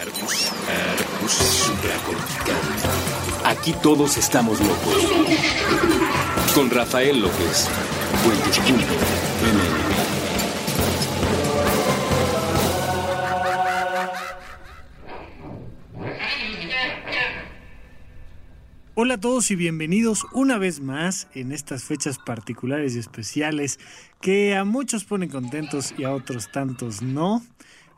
Arbus, Arbus supracortical. Aquí todos estamos locos. Con Rafael López. Cuentos.mn. Hola a todos y bienvenidos una vez más en estas fechas particulares y especiales que a muchos ponen contentos y a otros tantos no.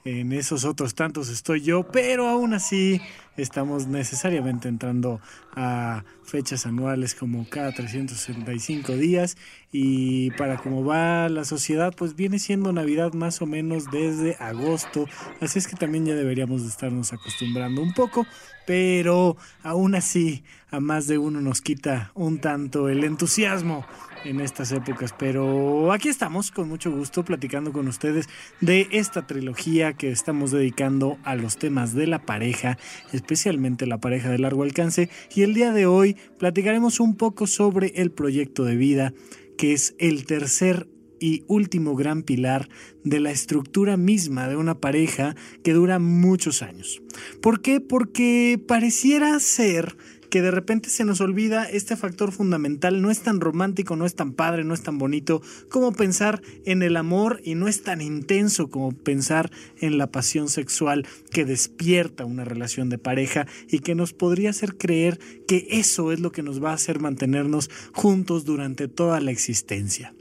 En esos otros tantos estoy yo, pero aún así estamos necesariamente entrando a fechas anuales como cada 365 días. Y para cómo va la sociedad pues viene siendo Navidad más o menos desde agosto, así es que también ya deberíamos de estarnos acostumbrando un poco, pero aún así a más de uno nos quita un tanto el entusiasmo en estas épocas. Pero aquí estamos con mucho gusto platicando con ustedes de esta trilogía que estamos dedicando a los temas de la pareja, especialmente la pareja de largo alcance. Y el día de hoy platicaremos un poco sobre el proyecto de vida, que es el tercer y último gran pilar de la estructura misma de una pareja que dura muchos años. ¿Por qué? Porque pareciera ser que de repente se nos olvida este factor fundamental, no es tan romántico, no es tan padre, no es tan bonito como pensar en el amor y no es tan intenso como pensar en la pasión sexual que despierta una relación de pareja y que nos podría hacer creer que eso es lo que nos va a hacer mantenernos juntos durante toda la existencia.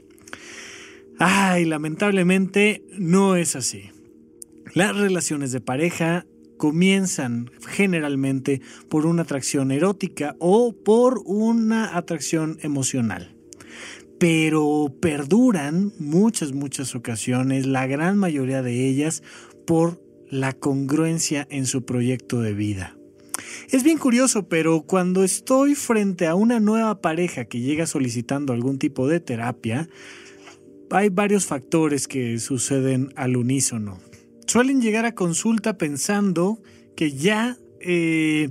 Ay, lamentablemente no es así. Las relaciones de pareja comienzan generalmente por una atracción erótica o por una atracción emocional. Pero perduran muchas, muchas ocasiones, la gran mayoría de ellas, por la congruencia en su proyecto de vida. Es bien curioso, pero cuando estoy frente a una nueva pareja que llega solicitando algún tipo de terapia, hay varios factores que suceden al unísono suelen llegar a consulta pensando que ya, eh,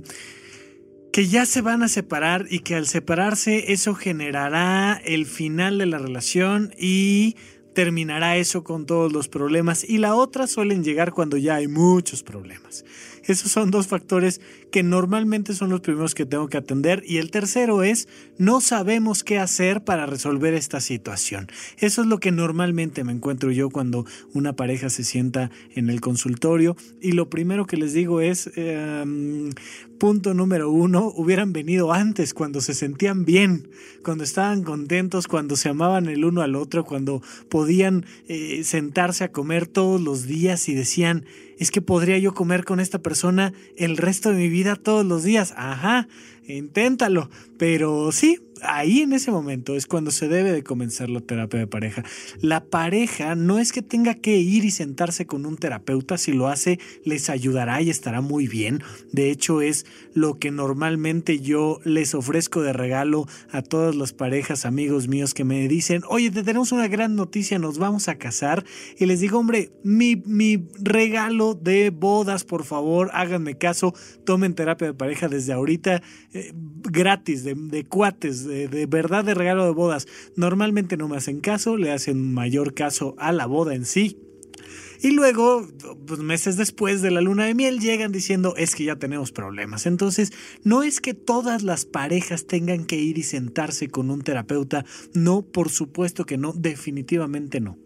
que ya se van a separar y que al separarse eso generará el final de la relación y terminará eso con todos los problemas. Y la otra suelen llegar cuando ya hay muchos problemas. Esos son dos factores que normalmente son los primeros que tengo que atender. Y el tercero es, no sabemos qué hacer para resolver esta situación. Eso es lo que normalmente me encuentro yo cuando una pareja se sienta en el consultorio. Y lo primero que les digo es, em, punto número uno, hubieran venido antes, cuando se sentían bien, cuando estaban contentos, cuando se amaban el uno al otro, cuando podían eh, sentarse a comer todos los días y decían, es que podría yo comer con esta persona el resto de mi vida todos los días. Ajá, inténtalo. Pero sí, ahí en ese momento es cuando se debe de comenzar la terapia de pareja. La pareja no es que tenga que ir y sentarse con un terapeuta, si lo hace les ayudará y estará muy bien. De hecho es lo que normalmente yo les ofrezco de regalo a todas las parejas, amigos míos que me dicen, oye, te tenemos una gran noticia, nos vamos a casar. Y les digo, hombre, mi, mi regalo de bodas, por favor, háganme caso, tomen terapia de pareja desde ahorita, eh, gratis, de, cuates, de, verdad de regalo de bodas. Normalmente no me hacen caso, le hacen mayor caso a la boda en sí. Y luego, pues, meses después de la luna de miel, llegan diciendo es que ya tenemos problemas. Entonces, no es que todas las parejas tengan que ir y sentarse con un terapeuta. No, por supuesto que no, definitivamente no.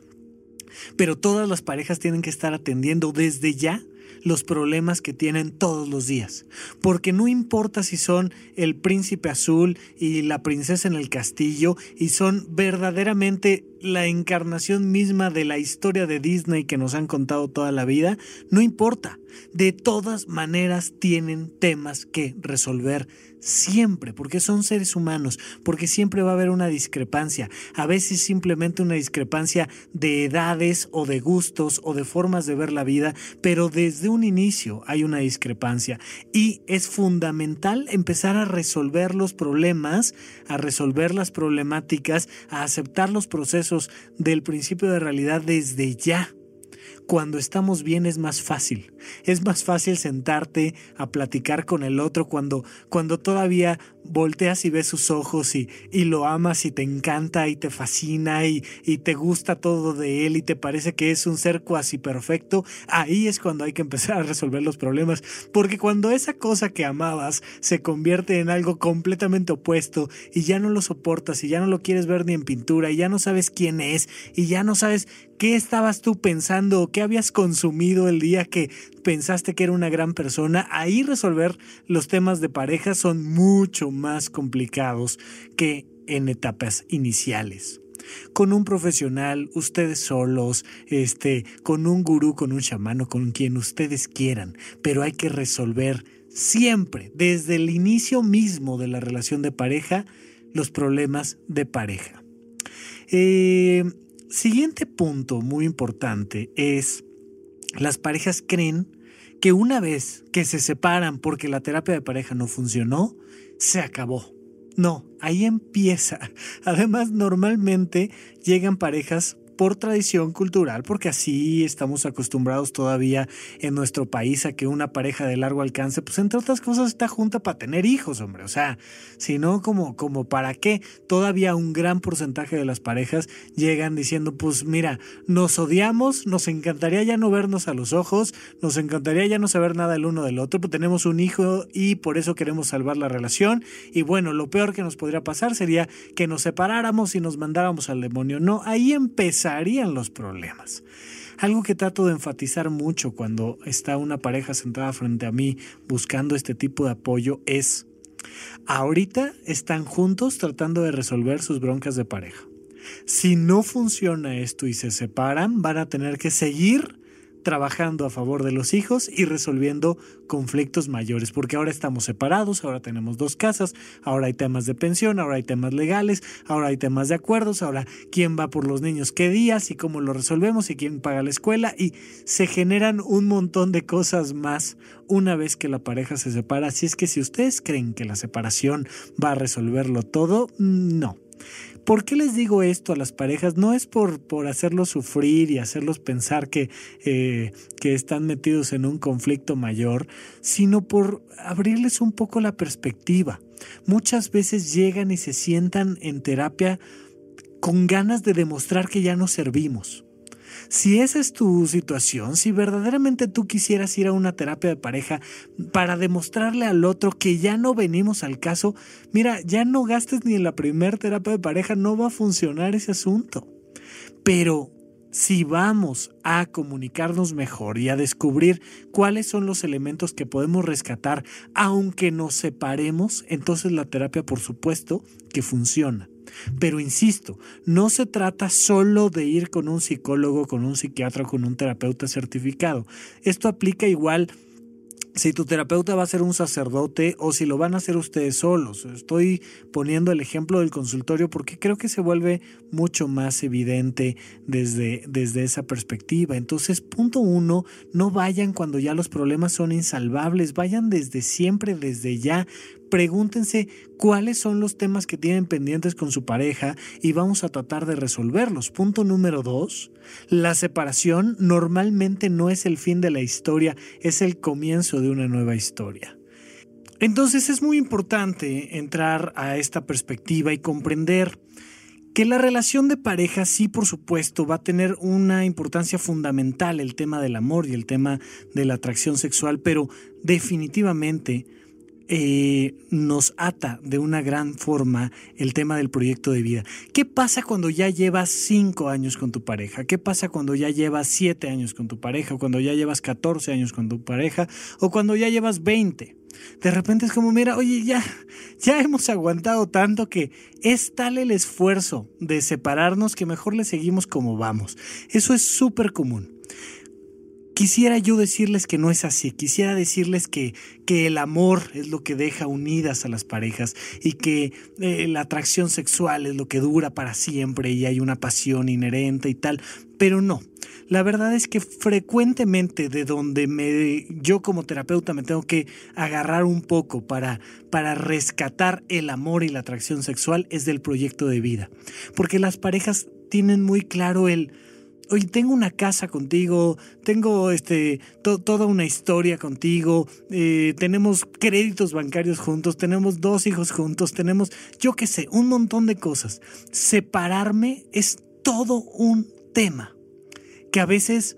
Pero todas las parejas tienen que estar atendiendo desde ya los problemas que tienen todos los días. Porque no importa si son el príncipe azul y la princesa en el castillo y son verdaderamente la encarnación misma de la historia de Disney que nos han contado toda la vida, no importa. De todas maneras tienen temas que resolver siempre, porque son seres humanos, porque siempre va a haber una discrepancia, a veces simplemente una discrepancia de edades o de gustos o de formas de ver la vida, pero desde un inicio hay una discrepancia y es fundamental empezar a resolver los problemas, a resolver las problemáticas, a aceptar los procesos del principio de realidad desde ya cuando estamos bien es más fácil. Es más fácil sentarte a platicar con el otro cuando, cuando todavía volteas y ves sus ojos y, y lo amas y te encanta y te fascina y, y, te gusta todo de él y te parece que es un ser cuasi perfecto, ahí es cuando hay que empezar a resolver los problemas. Porque cuando esa cosa que amabas se convierte en algo completamente opuesto y ya no lo soportas y ya no lo quieres ver ni en pintura y ya no sabes quién es y ya no sabes qué estabas tú pensando o qué habías consumido el día que pensaste que era una gran persona, ahí resolver los temas de pareja son mucho más complicados que en etapas iniciales. Con un profesional, ustedes solos, este, con un gurú, con un chamano, con quien ustedes quieran, pero hay que resolver siempre, desde el inicio mismo de la relación de pareja, los problemas de pareja. Eh, siguiente punto muy importante es, las parejas creen que una vez que se separan porque la terapia de pareja no funcionó, se acabó. No, ahí empieza. Además, normalmente llegan parejas por tradición cultural, porque así estamos acostumbrados todavía en nuestro país a que una pareja de largo alcance, pues entre otras cosas está junta para tener hijos, hombre. O sea, si no, como, como para qué, todavía un gran porcentaje de las parejas llegan diciendo, pues mira, nos odiamos, nos encantaría ya no vernos a los ojos, nos encantaría ya no saber nada el uno del otro, pero tenemos un hijo y por eso queremos salvar la relación. Y bueno, lo peor que nos podría pasar sería que nos separáramos y nos mandáramos al demonio. No, ahí empezamos harían los problemas. Algo que trato de enfatizar mucho cuando está una pareja sentada frente a mí buscando este tipo de apoyo es, ahorita están juntos tratando de resolver sus broncas de pareja. Si no funciona esto y se separan, van a tener que seguir trabajando a favor de los hijos y resolviendo conflictos mayores, porque ahora estamos separados, ahora tenemos dos casas, ahora hay temas de pensión, ahora hay temas legales, ahora hay temas de acuerdos, ahora quién va por los niños qué días y cómo lo resolvemos y quién paga la escuela y se generan un montón de cosas más una vez que la pareja se separa. Así es que si ustedes creen que la separación va a resolverlo todo, no. ¿Por qué les digo esto a las parejas? No es por, por hacerlos sufrir y hacerlos pensar que, eh, que están metidos en un conflicto mayor, sino por abrirles un poco la perspectiva. Muchas veces llegan y se sientan en terapia con ganas de demostrar que ya no servimos si esa es tu situación, si verdaderamente tú quisieras ir a una terapia de pareja para demostrarle al otro que ya no venimos al caso, mira, ya no gastes ni en la primera terapia de pareja, no va a funcionar ese asunto. Pero si vamos a comunicarnos mejor y a descubrir cuáles son los elementos que podemos rescatar, aunque nos separemos, entonces la terapia por supuesto que funciona. Pero insisto, no se trata solo de ir con un psicólogo, con un psiquiatra, con un terapeuta certificado. Esto aplica igual si tu terapeuta va a ser un sacerdote o si lo van a hacer ustedes solos. Estoy poniendo el ejemplo del consultorio porque creo que se vuelve mucho más evidente desde, desde esa perspectiva. Entonces, punto uno, no vayan cuando ya los problemas son insalvables, vayan desde siempre, desde ya pregúntense cuáles son los temas que tienen pendientes con su pareja y vamos a tratar de resolverlos. Punto número dos, la separación normalmente no es el fin de la historia, es el comienzo de una nueva historia. Entonces es muy importante entrar a esta perspectiva y comprender que la relación de pareja sí, por supuesto, va a tener una importancia fundamental el tema del amor y el tema de la atracción sexual, pero definitivamente eh, nos ata de una gran forma el tema del proyecto de vida. ¿Qué pasa cuando ya llevas cinco años con tu pareja? ¿Qué pasa cuando ya llevas siete años con tu pareja? ¿O cuando ya llevas 14 años con tu pareja? ¿O cuando ya llevas 20? De repente es como, mira, oye, ya, ya hemos aguantado tanto que es tal el esfuerzo de separarnos que mejor le seguimos como vamos. Eso es súper común. Quisiera yo decirles que no es así, quisiera decirles que, que el amor es lo que deja unidas a las parejas y que eh, la atracción sexual es lo que dura para siempre y hay una pasión inherente y tal, pero no. La verdad es que frecuentemente de donde me, yo como terapeuta me tengo que agarrar un poco para, para rescatar el amor y la atracción sexual es del proyecto de vida, porque las parejas tienen muy claro el oye, tengo una casa contigo, tengo este, toda una historia contigo, eh, tenemos créditos bancarios juntos, tenemos dos hijos juntos, tenemos, yo qué sé, un montón de cosas. Separarme es todo un tema que a veces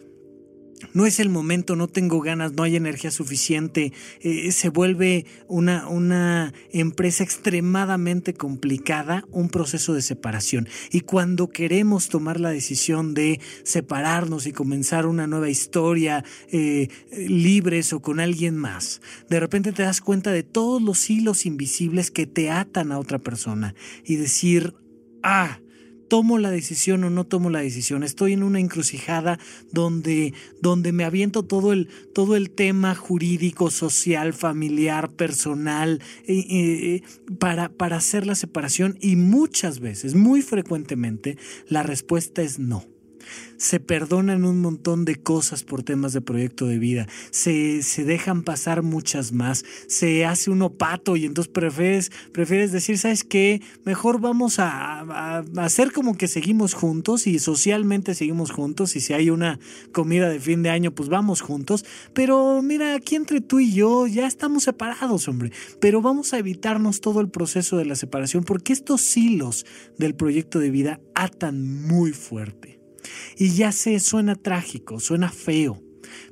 no es el momento, no tengo ganas, no hay energía suficiente, eh, se vuelve una, una empresa extremadamente complicada, un proceso de separación. Y cuando queremos tomar la decisión de separarnos y comenzar una nueva historia eh, libres o con alguien más, de repente te das cuenta de todos los hilos invisibles que te atan a otra persona y decir, ah, tomo la decisión o no tomo la decisión. Estoy en una encrucijada donde, donde me aviento todo el, todo el tema jurídico, social, familiar, personal, eh, eh, para, para hacer la separación y muchas veces, muy frecuentemente, la respuesta es no se perdonan un montón de cosas por temas de proyecto de vida, se, se dejan pasar muchas más, se hace uno pato y entonces prefieres, prefieres decir, ¿sabes qué? Mejor vamos a, a, hacer como que seguimos juntos y socialmente seguimos juntos y si hay una comida de fin de año, pues vamos juntos, pero mira, aquí entre tú y yo ya estamos separados, hombre, pero vamos a evitarnos todo el proceso de la separación porque estos hilos del proyecto de vida atan muy fuerte. Y ya sé, suena trágico, suena feo,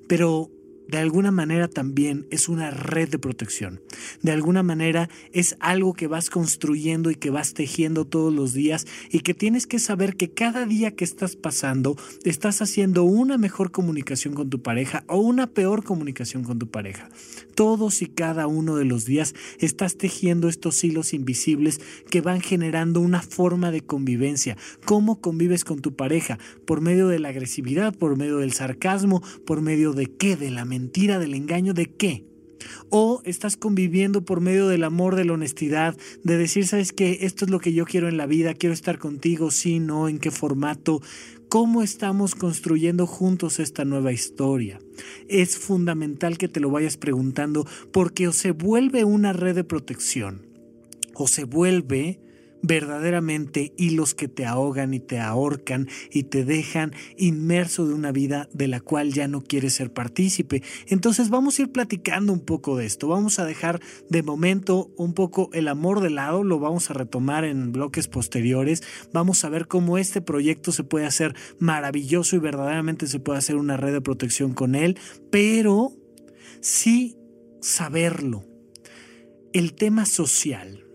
pero de alguna manera también es una red de protección. De alguna manera es algo que vas construyendo y que vas tejiendo todos los días y que tienes que saber que cada día que estás pasando estás haciendo una mejor comunicación con tu pareja o una peor comunicación con tu pareja. Todos y cada uno de los días estás tejiendo estos hilos invisibles que van generando una forma de convivencia. ¿Cómo convives con tu pareja? ¿Por medio de la agresividad? ¿Por medio del sarcasmo? ¿Por medio de qué? ¿De la mentira, del engaño, de qué? O estás conviviendo por medio del amor, de la honestidad, de decir, sabes que esto es lo que yo quiero en la vida, quiero estar contigo, sí, no, en qué formato, cómo estamos construyendo juntos esta nueva historia. Es fundamental que te lo vayas preguntando porque o se vuelve una red de protección o se vuelve verdaderamente hilos que te ahogan y te ahorcan y te dejan inmerso de una vida de la cual ya no quieres ser partícipe. Entonces vamos a ir platicando un poco de esto. Vamos a dejar de momento un poco el amor de lado, lo vamos a retomar en bloques posteriores. Vamos a ver cómo este proyecto se puede hacer maravilloso y verdaderamente se puede hacer una red de protección con él, pero sí saberlo. El tema social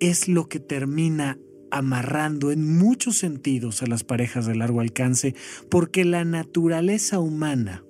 es lo que termina amarrando en muchos sentidos a las parejas de largo alcance, porque la naturaleza humana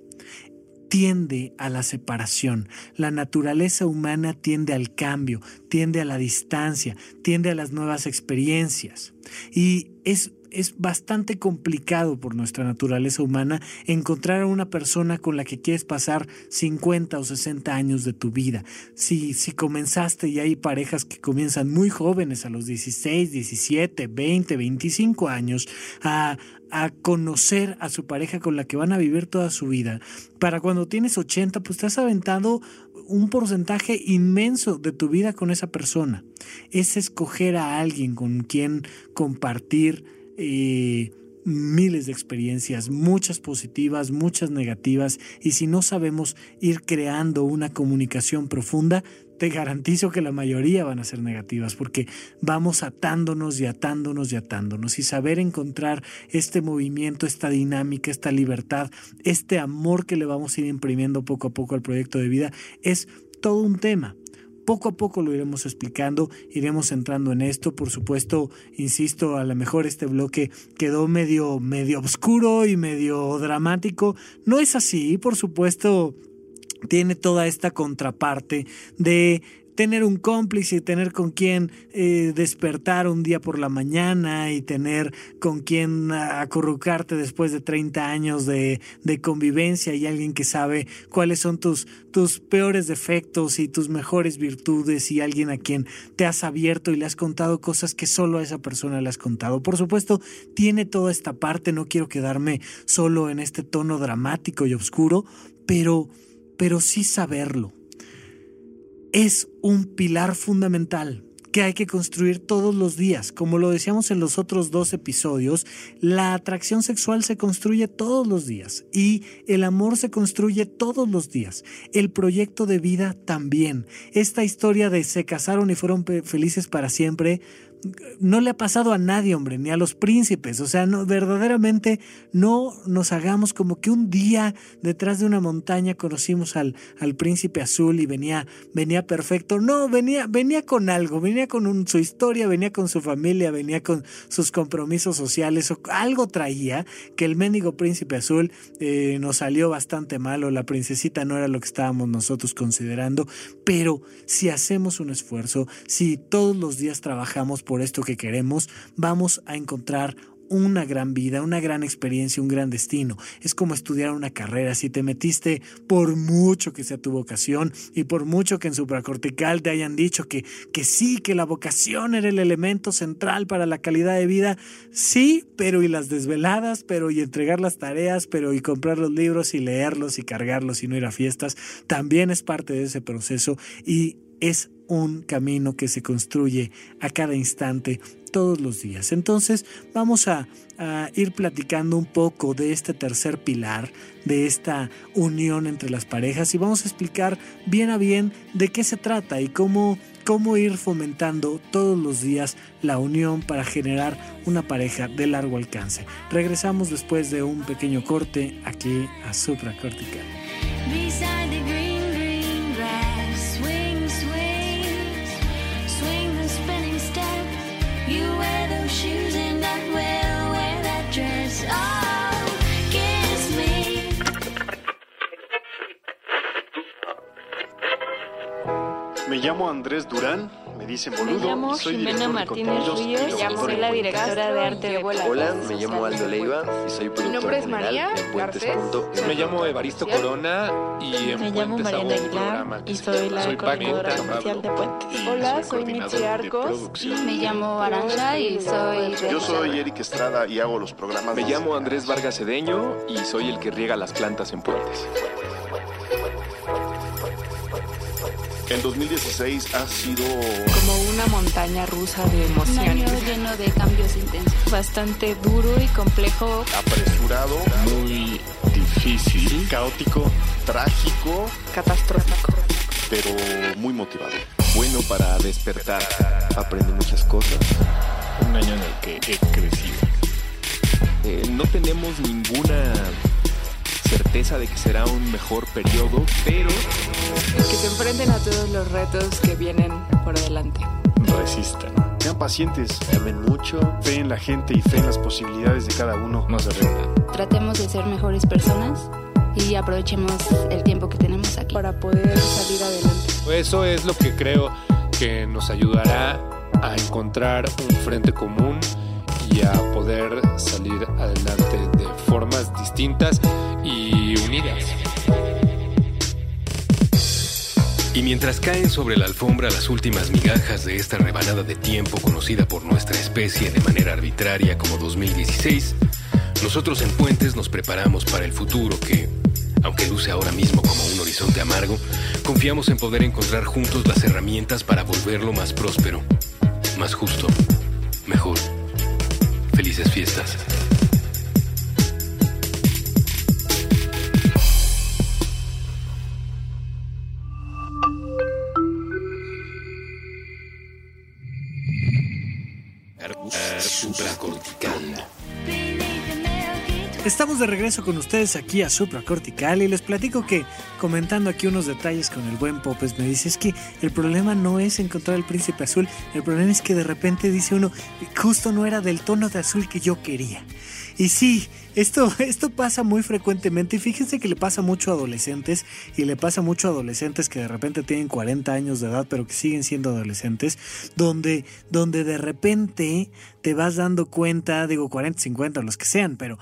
tiende a la separación, la naturaleza humana tiende al cambio, tiende a la distancia, tiende a las nuevas experiencias. Y es es bastante complicado por nuestra naturaleza humana encontrar a una persona con la que quieres pasar 50 o 60 años de tu vida. Si, si comenzaste y hay parejas que comienzan muy jóvenes, a los 16, 17, 20, 25 años, a, a conocer a su pareja con la que van a vivir toda su vida. Para cuando tienes 80, pues te has aventado un porcentaje inmenso de tu vida con esa persona. Es escoger a alguien con quien compartir eh, miles de experiencias, muchas positivas, muchas negativas, y si no sabemos ir creando una comunicación profunda, te garantizo que la mayoría van a ser negativas porque vamos atándonos y atándonos y atándonos y saber encontrar este movimiento, esta dinámica, esta libertad, este amor que le vamos a ir imprimiendo poco a poco al proyecto de vida es todo un tema. Poco a poco lo iremos explicando, iremos entrando en esto. Por supuesto, insisto, a lo mejor este bloque quedó medio, medio oscuro y medio dramático. No es así, por supuesto, tiene toda esta contraparte de tener un cómplice tener con quien eh, despertar un día por la mañana y tener con quien acurrucarte después de 30 años de, de, convivencia y alguien que sabe cuáles son tus, tus peores defectos y tus mejores virtudes y alguien a quien te has abierto y le has contado cosas que solo a esa persona le has contado. Por supuesto, tiene toda esta parte, no quiero quedarme solo en este tono dramático y oscuro, pero, pero sí saberlo es un pilar fundamental que hay que construir todos los días. Como lo decíamos en los otros dos episodios, la atracción sexual se construye todos los días y el amor se construye todos los días. El proyecto de vida también. Esta historia de se casaron y fueron felices para siempre no le ha pasado a nadie, hombre, ni a los príncipes. O sea, no, verdaderamente no nos hagamos como que un día detrás de una montaña conocimos al, al príncipe azul y venía, venía perfecto. No, venía, venía con algo, venía con su historia, venía con su familia, venía con sus compromisos sociales, o algo traía que el mendigo príncipe azul eh, nos salió bastante malo, la princesita no era lo que estábamos nosotros considerando, pero si hacemos un esfuerzo, si todos los días trabajamos por esto que queremos, vamos a encontrar una gran vida, una gran experiencia, un gran destino. Es como estudiar una carrera. Si te metiste, por mucho que sea tu vocación y por mucho que en supracortical te hayan dicho que, que sí, que la vocación era el elemento central para la calidad de vida, sí, pero y las desveladas, pero y entregar las tareas, pero y comprar los libros y leerlos y cargarlos y no ir a fiestas, también es parte de ese proceso y es un camino que se construye a cada instante, todos los días. Entonces vamos a, ir platicando un poco de este tercer pilar, de esta unión entre las parejas y vamos a explicar bien a bien de qué se trata y cómo, cómo ir fomentando todos los días la unión para generar una pareja de largo alcance. Regresamos después de un pequeño corte aquí a Supracortical. Me llamo Andrés Durán, me dicen boludo. Me llamo soy Jimena Martínez Ríos, soy la directora de arte de Hola, me llamo Aldo Leiva y soy productor Mi nombre es María Me llamo Evaristo Corona y en Me llamo Mariana Aguilar y soy la coordinadora comercial de Puentes. Hola, soy Mitzi Arcos. Me llamo Aranja y soy... Yo soy Eric Estrada y hago los programas. Me llamo Andrés Vargas Cedeño y soy el que riega las plantas en Puentes. El 2016 ha sido como una montaña rusa de emociones. Un año lleno de cambios intensos. Bastante duro y complejo. Apresurado. Muy difícil. Caótico. Trágico. Catastrófico. Pero muy motivado. Bueno para despertar. Aprendí muchas cosas. Un año en el que he crecido. Eh, no tenemos ninguna certeza de que será un mejor periodo, pero... Que se enfrenten a todos los retos que vienen por delante. Resistan. Sean pacientes. Amen mucho. Fe en la gente y fe en las posibilidades de cada uno. No se rindan. Tratemos de ser mejores personas y aprovechemos el tiempo que tenemos aquí. Para poder salir adelante. Eso es lo que creo que nos ayudará a encontrar un frente común y a poder salir adelante de formas distintas y unidas. Y mientras caen sobre la alfombra las últimas migajas de esta rebanada de tiempo conocida por nuestra especie de manera arbitraria como 2016, nosotros en Puentes nos preparamos para el futuro que, aunque luce ahora mismo como un horizonte amargo, confiamos en poder encontrar juntos las herramientas para volverlo más próspero, más justo, mejor. Felices fiestas. Estamos de regreso con ustedes aquí a Supra Cortical y les platico que comentando aquí unos detalles con el buen Popes me dice es que el problema no es encontrar el príncipe azul, el problema es que de repente dice uno justo no era del tono de azul que yo quería. Y sí, esto, esto pasa muy frecuentemente y fíjense que le pasa mucho a adolescentes y le pasa mucho a adolescentes que de repente tienen 40 años de edad pero que siguen siendo adolescentes, donde, donde de repente te vas dando cuenta, digo 40, 50, los que sean, pero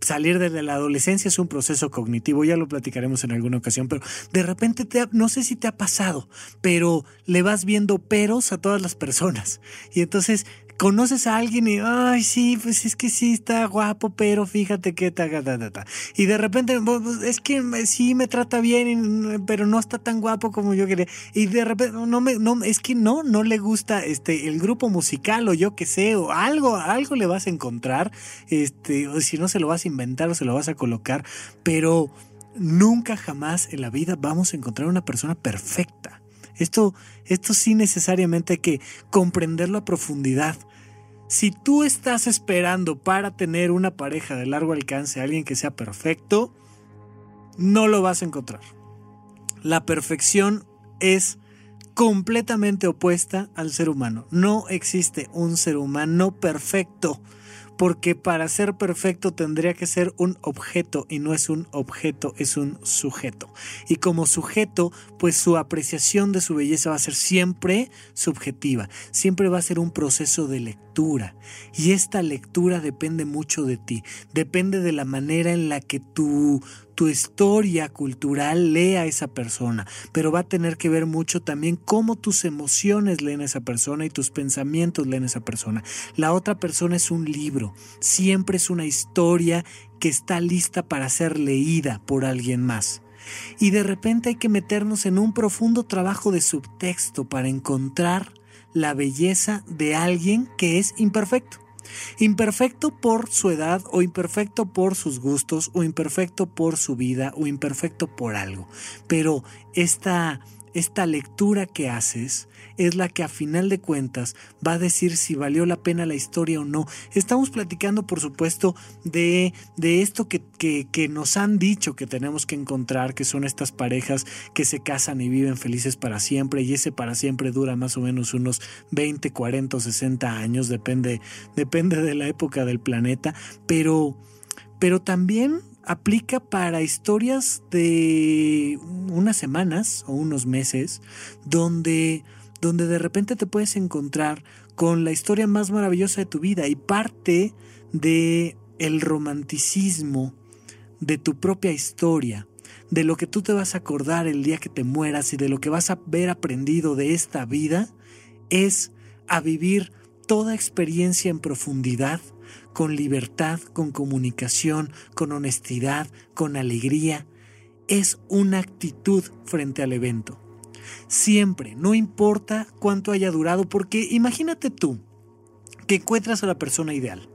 salir de la adolescencia es un proceso cognitivo, ya lo platicaremos en alguna ocasión, pero de repente te no sé si te ha pasado, pero le vas viendo peros a todas las personas. Y entonces conoces a alguien y, ay, sí, pues es que sí está guapo, pero fíjate que ta, ta. Y de repente, es que sí me trata bien, pero no está tan guapo como yo quería. Y de repente, no me, no, es que no, no le gusta este, el grupo musical o yo qué sé, o algo, algo le vas a encontrar, este, o si no se lo vas a inventar o se lo vas a colocar, pero nunca jamás en la vida vamos a encontrar una persona perfecta. Esto, esto sí necesariamente hay que comprenderlo a profundidad. Si tú estás esperando para tener una pareja de largo alcance, alguien que sea perfecto, no lo vas a encontrar. La perfección es completamente opuesta al ser humano. No existe un ser humano perfecto porque para ser perfecto tendría que ser un objeto y no es un objeto, es un sujeto. Y como sujeto, pues su apreciación de su belleza va a ser siempre subjetiva, siempre va a ser un proceso de lectura. Y esta lectura depende mucho de ti, depende de la manera en la que tú tu historia cultural lee a esa persona, pero va a tener que ver mucho también cómo tus emociones leen a esa persona y tus pensamientos leen a esa persona. La otra persona es un libro, siempre es una historia que está lista para ser leída por alguien más. Y de repente hay que meternos en un profundo trabajo de subtexto para encontrar la belleza de alguien que es imperfecto. Imperfecto por su edad o imperfecto por sus gustos o imperfecto por su vida o imperfecto por algo. Pero esta, esta lectura que haces es la que a final de cuentas va a decir si valió la pena la historia o no. Estamos platicando, por supuesto, de, de esto que, que, que, nos han dicho que tenemos que encontrar, que son estas parejas que se casan y viven felices para siempre, y ese para siempre dura más o menos unos 20, 40 o 60 años, depende, depende de la época del planeta, pero, pero también aplica para historias de unas semanas o unos meses donde donde de repente te puedes encontrar con la historia más maravillosa de tu vida y parte de el romanticismo de tu propia historia, de lo que tú te vas a acordar el día que te mueras y de lo que vas a haber aprendido de esta vida, es a vivir toda experiencia en profundidad, con libertad, con comunicación, con honestidad, con alegría. Es una actitud frente al evento. Siempre, no importa cuánto haya durado, porque imagínate tú que encuentras a la persona ideal.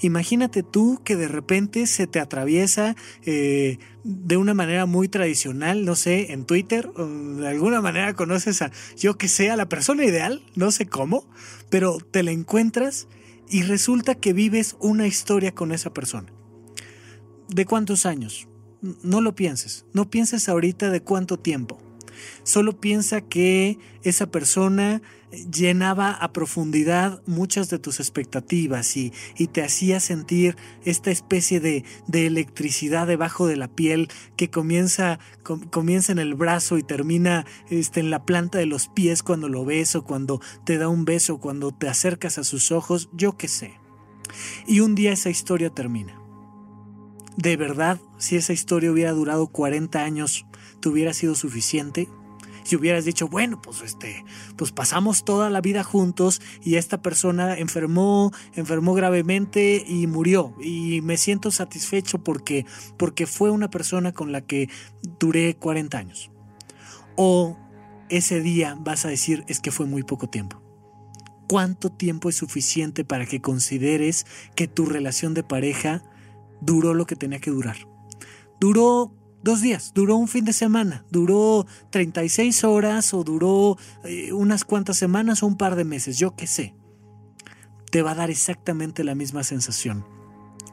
Imagínate tú que de repente se te atraviesa eh, de una manera muy tradicional, no sé, en Twitter, o de alguna manera conoces a, yo que sé, a la persona ideal, no sé cómo, pero te la encuentras y resulta que vives una historia con esa persona. ¿De cuántos años? No lo pienses, no pienses ahorita de cuánto tiempo. Solo piensa que esa persona llenaba a profundidad muchas de tus expectativas y, te hacía sentir esta especie de, electricidad debajo de la piel que comienza, comienza en el brazo y termina este, en la planta de los pies cuando lo ves o cuando te da un beso, cuando te acercas a sus ojos, yo qué sé. Y un día esa historia termina. De verdad, si esa historia hubiera durado 40 años, ¿te hubiera sido suficiente? Si hubieras dicho, bueno, pues este, pues pasamos toda la vida juntos y esta persona enfermó, enfermó gravemente y murió y me siento satisfecho porque porque fue una persona con la que duré 40 años. O ese día vas a decir es que fue muy poco tiempo. ¿Cuánto tiempo es suficiente para que consideres que tu relación de pareja duró lo que tenía que durar? Duró dos días, duró un fin de semana, duró 36 horas o duró eh, unas cuantas semanas o un par de meses, yo qué sé. Te va a dar exactamente la misma sensación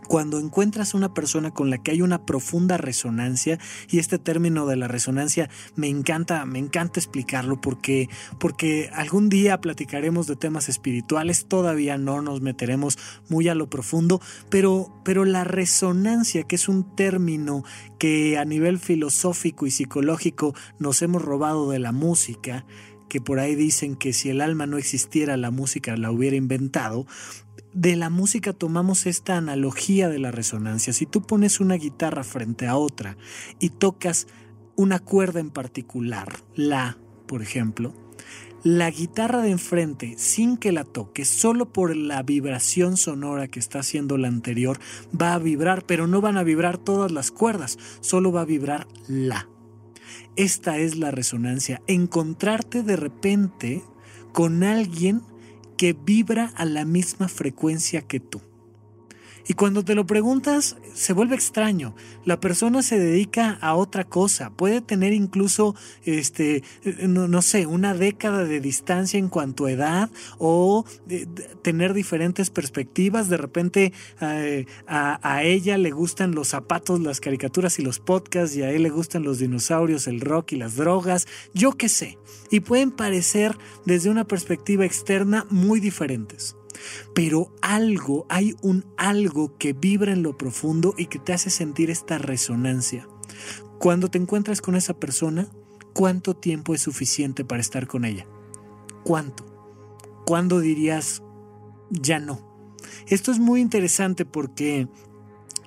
cuando encuentras una persona con la que hay una profunda resonancia, y este término de la resonancia me encanta, me encanta explicarlo porque, porque algún día platicaremos de temas espirituales, todavía no nos meteremos muy a lo profundo, pero, pero la resonancia, que es un término que a nivel filosófico y psicológico nos hemos robado de la música, que por ahí dicen que si el alma no existiera, la música la hubiera inventado, de la música tomamos esta analogía de la resonancia. Si tú pones una guitarra frente a otra y tocas una cuerda en particular, la, por ejemplo, la guitarra de enfrente, sin que la toque, solo por la vibración sonora que está haciendo la anterior, va a vibrar, pero no van a vibrar todas las cuerdas, solo va a vibrar la. Esta es la resonancia, encontrarte de repente con alguien que vibra a la misma frecuencia que tú. Y cuando te lo preguntas, se vuelve extraño. La persona se dedica a otra cosa. Puede tener incluso, este, no, sé, una década de distancia en cuanto a edad o tener diferentes perspectivas. De repente eh, a, a, ella le gustan los zapatos, las caricaturas y los podcasts y a él le gustan los dinosaurios, el rock y las drogas. Yo qué sé. Y pueden parecer desde una perspectiva externa muy diferentes pero algo, hay un algo que vibra en lo profundo y que te hace sentir esta resonancia. Cuando te encuentras con esa persona, ¿cuánto tiempo es suficiente para estar con ella? ¿Cuánto? ¿Cuándo dirías, ya no? Esto es muy interesante porque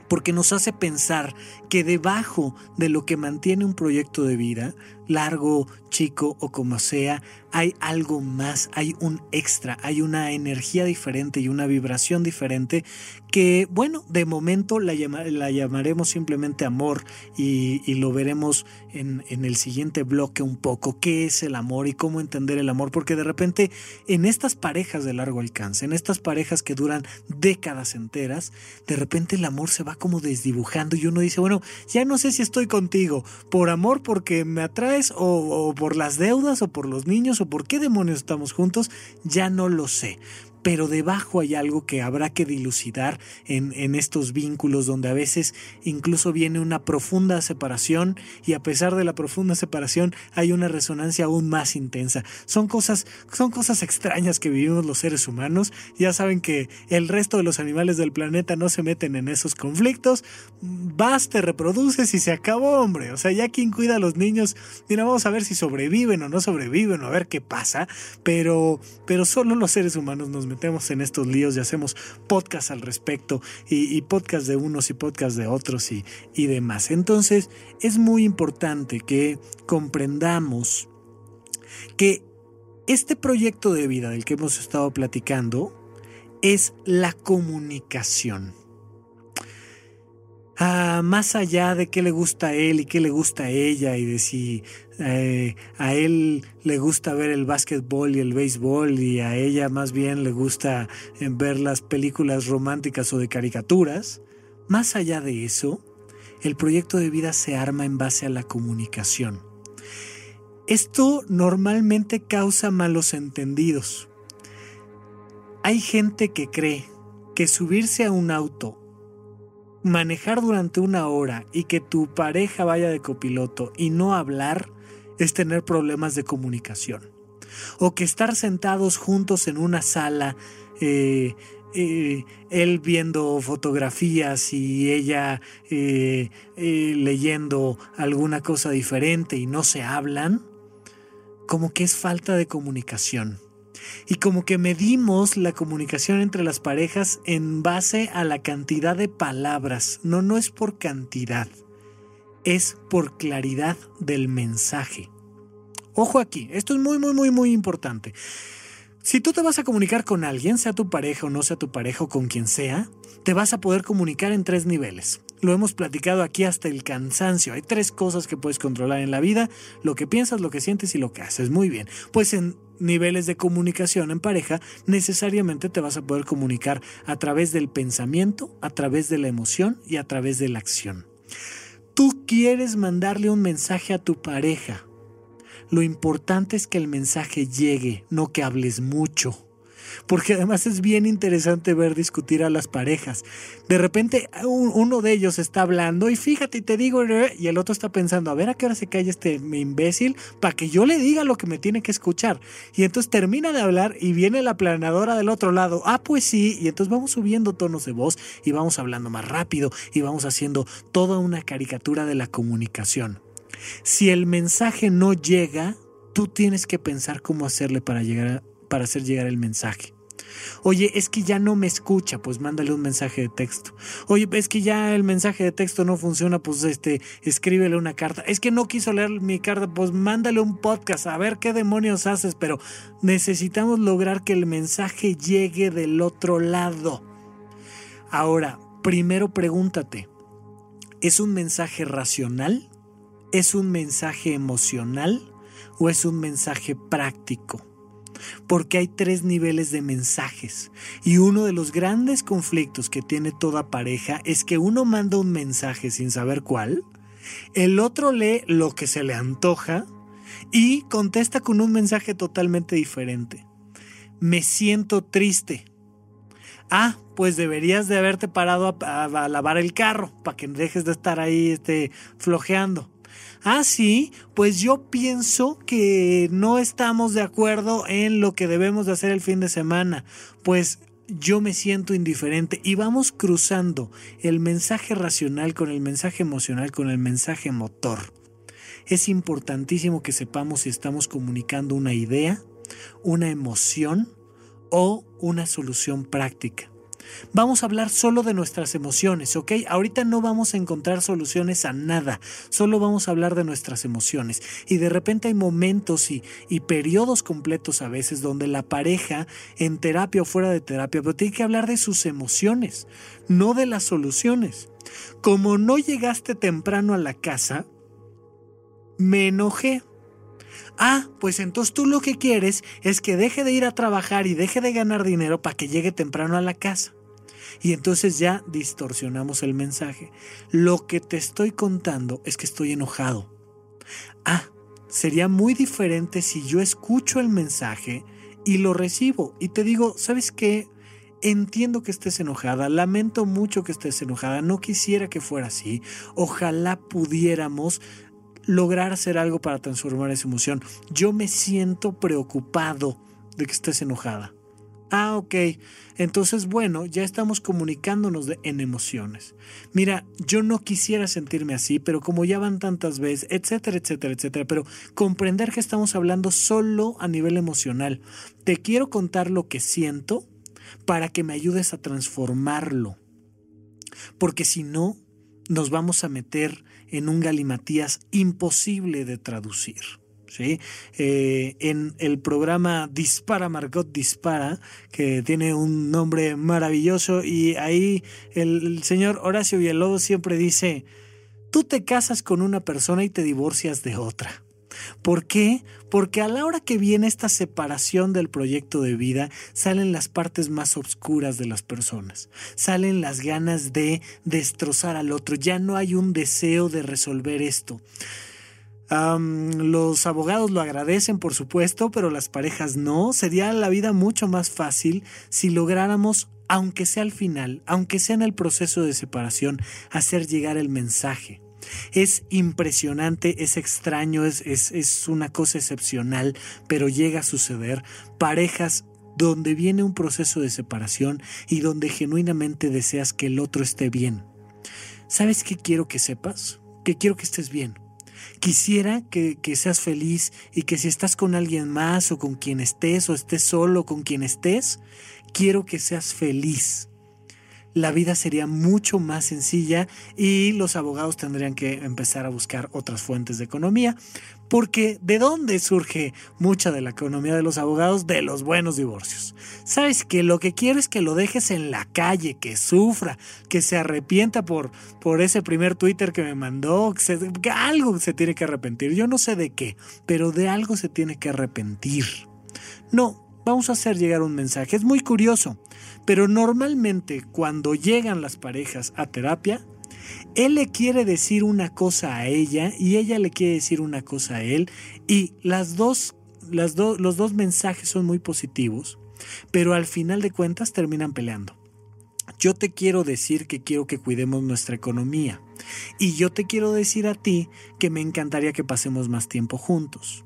porque nos hace pensar que debajo de lo que mantiene un proyecto de vida, largo, chico o como sea, hay algo más, hay un extra, hay una energía diferente y una vibración diferente que, bueno, de momento la, la llamaremos simplemente amor y, y lo veremos en, en, el siguiente bloque un poco, qué es el amor y cómo entender el amor, porque de repente en estas parejas de largo alcance, en estas parejas que duran décadas enteras, de repente el amor se va como desdibujando y uno dice, bueno, ya no sé si estoy contigo, por amor porque me atraes o, por las deudas o por los niños o por qué demonios estamos juntos, ya no lo sé pero debajo hay algo que habrá que dilucidar en, en, estos vínculos donde a veces incluso viene una profunda separación y a pesar de la profunda separación hay una resonancia aún más intensa. Son cosas, son cosas extrañas que vivimos los seres humanos. Ya saben que el resto de los animales del planeta no se meten en esos conflictos. Vas, te reproduces y se acabó, hombre. O sea, ya quien cuida a los niños, mira, vamos a ver si sobreviven o no sobreviven o a ver qué pasa. Pero, pero solo los seres humanos nos metemos en estos líos y hacemos podcast al respecto y, y podcast de unos y podcast de otros y, y demás. Entonces es muy importante que comprendamos que este proyecto de vida del que hemos estado platicando es la comunicación. Más allá de qué le gusta a él y qué le gusta a ella y de si eh, a él le gusta ver el básquetbol y el béisbol y a ella más bien le gusta eh, ver las películas románticas o de caricaturas, más allá de eso, el proyecto de vida se arma en base a la comunicación. Esto normalmente causa malos entendidos. Hay gente que cree que subirse a un auto manejar durante una hora y que tu pareja vaya de copiloto y no hablar es tener problemas de comunicación. O que estar sentados juntos en una sala, eh, eh, él viendo fotografías y ella eh, leyendo alguna cosa diferente y no se hablan, como que es falta de comunicación y como que medimos la comunicación entre las parejas en base a la cantidad de palabras. No, no es por cantidad, es por claridad del mensaje. Ojo aquí, esto es muy, muy, muy, muy importante. Si tú te vas a comunicar con alguien, sea tu pareja o no sea tu pareja o con quien sea, te vas a poder comunicar en tres niveles. Lo hemos platicado aquí hasta el cansancio. Hay tres cosas que puedes controlar en la vida, lo que piensas, lo que sientes y lo que haces. Muy bien. Pues en niveles de comunicación en pareja, necesariamente te vas a poder comunicar a través del pensamiento, a través de la emoción y a través de la acción. Tú quieres mandarle un mensaje a tu pareja. Lo importante es que el mensaje llegue, no que hables mucho porque además es bien interesante ver discutir a las parejas. De repente uno de ellos está hablando y fíjate, y te digo, y el otro está pensando, a ver a qué hora se cae este imbécil para que yo le diga lo que me tiene que escuchar. Y entonces termina de hablar y viene la planadora del otro lado, ah, pues sí, y entonces vamos subiendo tonos de voz y vamos hablando más rápido y vamos haciendo toda una caricatura de la comunicación. Si el mensaje no llega, tú tienes que pensar cómo hacerle para llegar para hacer llegar el mensaje. Oye, es que ya no me escucha, pues mándale un mensaje de texto. Oye, es que ya el mensaje de texto no funciona, pues este, escríbele una carta. Es que no quiso leer mi carta, pues mándale un podcast, a ver qué demonios haces, pero necesitamos lograr que el mensaje llegue del otro lado. Ahora, primero pregúntate, ¿es un mensaje racional? ¿Es un mensaje emocional? ¿O es un mensaje práctico? Porque hay tres niveles de mensajes. Y uno de los grandes conflictos que tiene toda pareja es que uno manda un mensaje sin saber cuál, el otro lee lo que se le antoja y contesta con un mensaje totalmente diferente. Me siento triste. Ah, pues deberías de haberte parado a, lavar el carro para que dejes de estar ahí este, flojeando. Ah, sí, pues yo pienso que no estamos de acuerdo en lo que debemos de hacer el fin de semana. Pues yo me siento indiferente y vamos cruzando el mensaje racional con el mensaje emocional, con el mensaje motor. Es importantísimo que sepamos si estamos comunicando una idea, una emoción o una solución práctica. Vamos a hablar solo de nuestras emociones, ¿ok? Ahorita no vamos a encontrar soluciones a nada, solo vamos a hablar de nuestras emociones. Y de repente hay momentos y, y periodos completos a veces donde la pareja, en terapia o fuera de terapia, pero tiene que hablar de sus emociones, no de las soluciones. Como no llegaste temprano a la casa, me enojé. Ah, pues entonces tú lo que quieres es que deje de ir a trabajar y deje de ganar dinero para que llegue temprano a la casa. Y entonces ya distorsionamos el mensaje. Lo que te estoy contando es que estoy enojado. Ah, sería muy diferente si yo escucho el mensaje y lo recibo y te digo, ¿sabes qué? Entiendo que estés enojada, lamento mucho que estés enojada, no quisiera que fuera así, ojalá pudiéramos lograr hacer algo para transformar esa emoción. Yo me siento preocupado de que estés enojada. Ah, ok. Entonces, bueno, ya estamos comunicándonos en emociones. Mira, yo no quisiera sentirme así, pero como ya van tantas veces, etcétera, etcétera, etcétera, pero comprender que estamos hablando solo a nivel emocional. Te quiero contar lo que siento para que me ayudes a transformarlo. Porque si no, nos vamos a meter en un galimatías imposible de traducir. ¿sí? Eh, en el programa Dispara Margot Dispara, que tiene un nombre maravilloso, y ahí el, señor Horacio Villalobos siempre dice, tú te casas con una persona y te divorcias de otra. ¿Por qué? Porque a la hora que viene esta separación del proyecto de vida, salen las partes más oscuras de las personas, salen las ganas de destrozar al otro, ya no hay un deseo de resolver esto los abogados lo agradecen, por supuesto, pero las parejas no. Sería la vida mucho más fácil si lográramos, aunque sea al final, aunque sea en el proceso de separación, hacer llegar el mensaje. Es impresionante, es extraño, es, es, es una cosa excepcional, pero llega a suceder. Parejas donde viene un proceso de separación y donde genuinamente deseas que el otro esté bien. ¿Sabes qué quiero que sepas? Que quiero que estés bien Quisiera que, seas feliz y que si estás con alguien más o con quien estés o estés solo con quien estés, quiero que seas feliz la vida sería mucho más sencilla y los abogados tendrían que empezar a buscar otras fuentes de economía. Porque ¿de dónde surge mucha de la economía de los abogados? De los buenos divorcios. Sabes que lo que quiero es que lo dejes en la calle, que sufra, que se arrepienta por, por ese primer Twitter que me mandó, que algo se tiene que arrepentir. Yo no sé de qué, pero de algo se tiene que arrepentir. No, vamos a hacer llegar un mensaje. Es muy curioso. Pero normalmente cuando llegan las parejas a terapia, él le quiere decir una cosa a ella y ella le quiere decir una cosa a él y las dos, las los dos mensajes son muy positivos, pero al final de cuentas terminan peleando. Yo te quiero decir que quiero que cuidemos nuestra economía y yo te quiero decir a ti que me encantaría que pasemos más tiempo juntos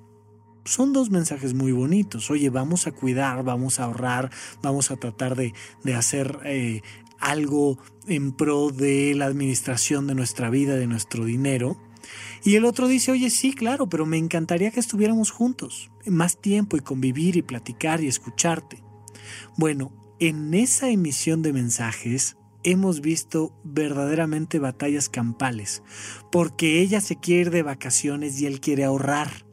son dos mensajes muy bonitos. Oye, vamos a cuidar, vamos a ahorrar, vamos a tratar de, hacer eh, algo en pro de la administración de nuestra vida, de nuestro dinero. Y el otro dice, oye, sí, claro, pero me encantaría que estuviéramos juntos, más tiempo y convivir y platicar y escucharte. Bueno, en esa emisión de mensajes hemos visto verdaderamente batallas campales, porque ella se quiere ir de vacaciones y él quiere ahorrar.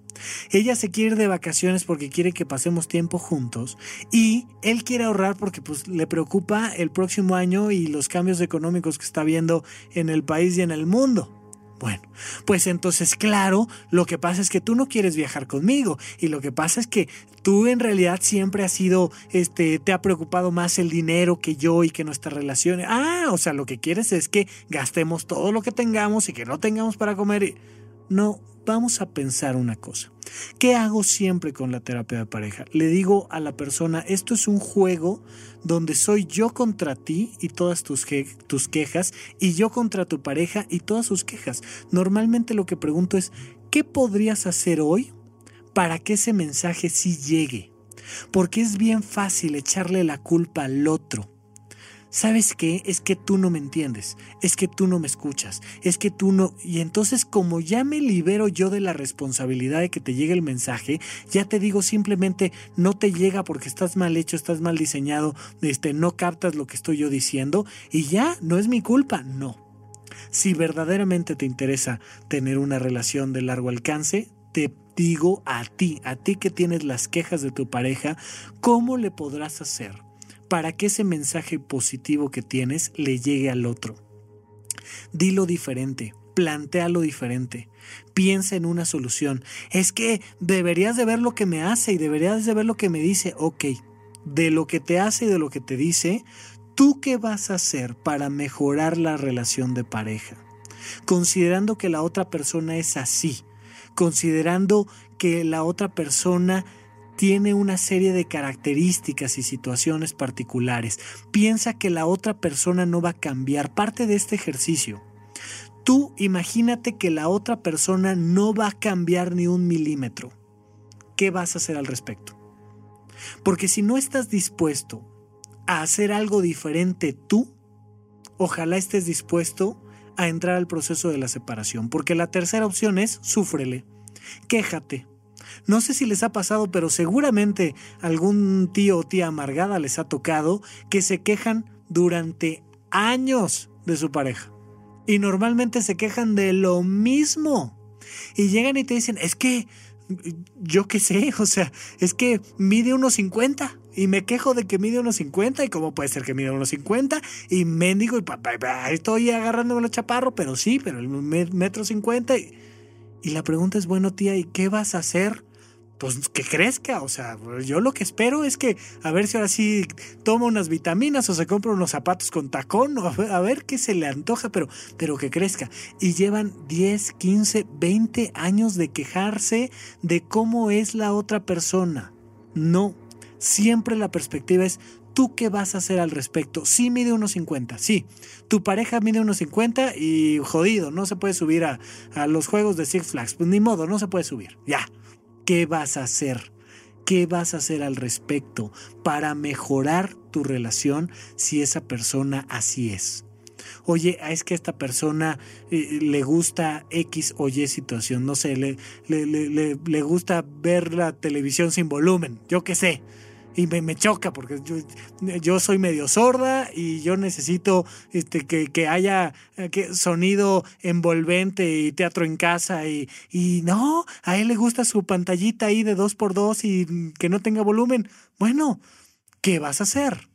Ella se quiere ir de vacaciones porque quiere que pasemos tiempo juntos y él quiere ahorrar porque pues le preocupa el próximo año y los cambios económicos que está viendo en el país y en el mundo. Bueno, pues entonces claro, lo que pasa es que tú no quieres viajar conmigo y lo que pasa es que tú en realidad siempre has sido, este, te ha preocupado más el dinero que yo y que nuestra relación. Ah, o sea, lo que quieres es que gastemos todo lo que tengamos y que no tengamos para comer. No, vamos a pensar una cosa. ¿Qué hago siempre con la terapia de pareja? Le digo a la persona, esto es un juego donde soy yo contra ti y todas tus, tus quejas y yo contra tu pareja y todas sus quejas. Normalmente lo que pregunto es, ¿qué podrías hacer hoy para que ese mensaje sí llegue? Porque es bien fácil echarle la culpa al otro ¿sabes qué? Es que tú no me entiendes, es que tú no me escuchas, es que tú no... Y entonces como ya me libero yo de la responsabilidad de que te llegue el mensaje, ya te digo simplemente no te llega porque estás mal hecho, estás mal diseñado, este, no captas lo que estoy yo diciendo y ya, no es mi culpa, no. Si verdaderamente te interesa tener una relación de largo alcance, te digo a ti, a ti que tienes las quejas de tu pareja, ¿cómo le podrás hacer? Para que ese mensaje positivo que tienes le llegue al otro. Dilo diferente, plantealo diferente. Piensa en una solución. Es que deberías de ver lo que me hace y deberías de ver lo que me dice. Ok, de lo que te hace y de lo que te dice, ¿tú qué vas a hacer para mejorar la relación de pareja? Considerando que la otra persona es así, considerando que la otra persona tiene una serie de características y situaciones particulares. Piensa que la otra persona no va a cambiar. Parte de este ejercicio. Tú imagínate que la otra persona no va a cambiar ni un milímetro. ¿Qué vas a hacer al respecto? Porque si no estás dispuesto a hacer algo diferente tú, ojalá estés dispuesto a entrar al proceso de la separación. Porque la tercera opción es súfrele, quéjate, no sé si les ha pasado, pero seguramente algún tío o tía amargada les ha tocado que se quejan durante años de su pareja. Y normalmente se quejan de lo mismo. Y llegan y te dicen, es que yo qué sé, o sea, es que mide unos 50 y me quejo de que mide unos 50 y cómo puede ser que mide unos 50 y mendigo y estoy agarrándome los chaparro, pero sí, pero el metro 50 y y la pregunta es, bueno, tía, ¿y qué vas a hacer? Pues que crezca, o sea, yo lo que espero es que a ver si ahora sí toma unas vitaminas o se compra unos zapatos con tacón, o a ver, qué se le antoja, pero, pero que crezca. Y llevan 10, 15, 20 años de quejarse de cómo es la otra persona. No, siempre la perspectiva es ¿Tú qué vas a hacer al respecto? Sí mide unos 50, sí. Tu pareja mide unos 50 y jodido, no se puede subir a, a los juegos de Six Flags. Pues ni modo, no se puede subir. Ya. ¿Qué vas a hacer? ¿Qué vas a hacer al respecto para mejorar tu relación si esa persona así es? Oye, es que a esta persona eh, le gusta X o Y situación, no sé, le, le, le, le gusta ver la televisión sin volumen, yo qué sé y me, choca porque yo, soy medio sorda y yo necesito este, que, haya eh, que, sonido envolvente y teatro en casa y, y no, a él le gusta su pantallita ahí de dos por dos y que no tenga volumen. Bueno, ¿qué vas a hacer?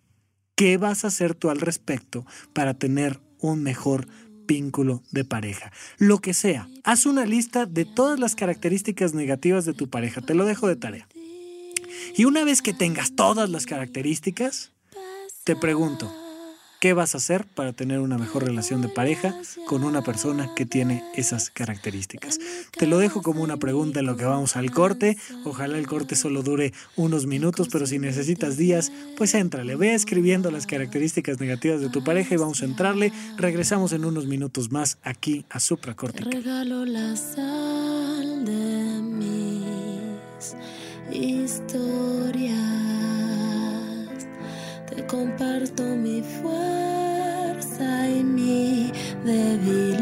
¿Qué vas a hacer tú al respecto para tener un mejor vínculo de pareja. Lo que sea, haz una lista de todas las características negativas de tu pareja. Te lo dejo de tarea. Y una vez que tengas todas las características, te pregunto, ¿qué vas a hacer para tener una mejor relación de pareja con una persona que tiene esas características? Te lo dejo como una pregunta en lo que vamos al corte. Ojalá el corte solo dure unos minutos, pero si necesitas días, pues éntrale, ve escribiendo las características negativas de tu pareja y vamos a entrarle. Regresamos en unos minutos más aquí a Supra regalo la sal de mis historias. Te comparto mi fuerza y mi debilidad.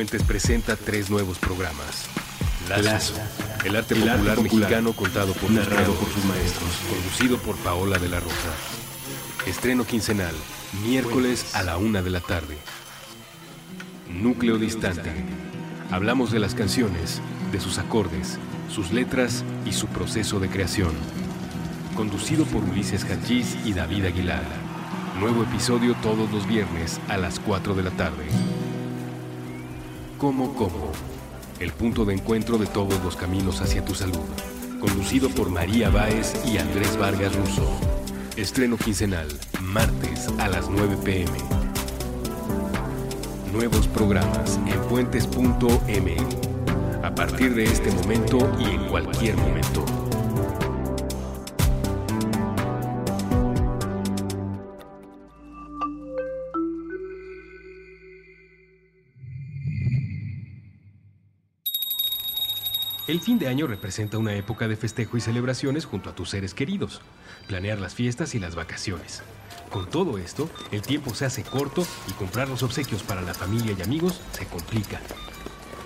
Presenta tres nuevos programas. Lazo, el arte popular, mexicano contado por, narrado por sus maestros, conducido por Paola de la Rosa. Estreno quincenal, miércoles a la una de la tarde. Núcleo Distante. Hablamos de las canciones, de sus acordes, sus letras y su proceso de creación. Conducido por Ulises Hachís y David Aguilar. Nuevo episodio todos los viernes a las 4 de la tarde. Como Como, el punto de encuentro de todos los caminos hacia tu salud. Conducido por María Báez y Andrés Vargas Russo. Estreno quincenal, martes a las 9 pm. Nuevos programas en puentes.m. A partir de este momento y en cualquier momento. El fin de año representa una época de festejo y celebraciones junto a tus seres queridos, planear las fiestas y las vacaciones. Con todo esto, el tiempo se hace corto y comprar los obsequios para la familia y amigos se complica.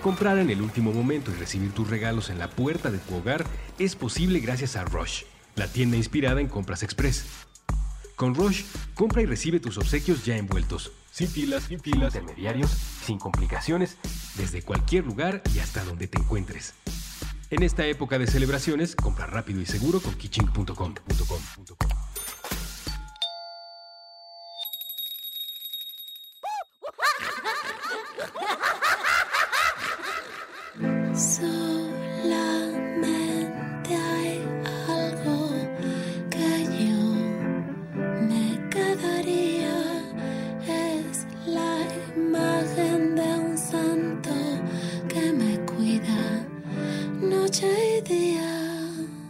Comprar en el último momento y recibir tus regalos en la puerta de tu hogar es posible gracias a Rush, la tienda inspirada en compras express. Con Rush, compra y recibe tus obsequios ya envueltos, sin filas, sin filas, intermediarios, sin complicaciones, desde cualquier lugar y hasta donde te encuentres. En esta época de celebraciones, compra rápido y seguro con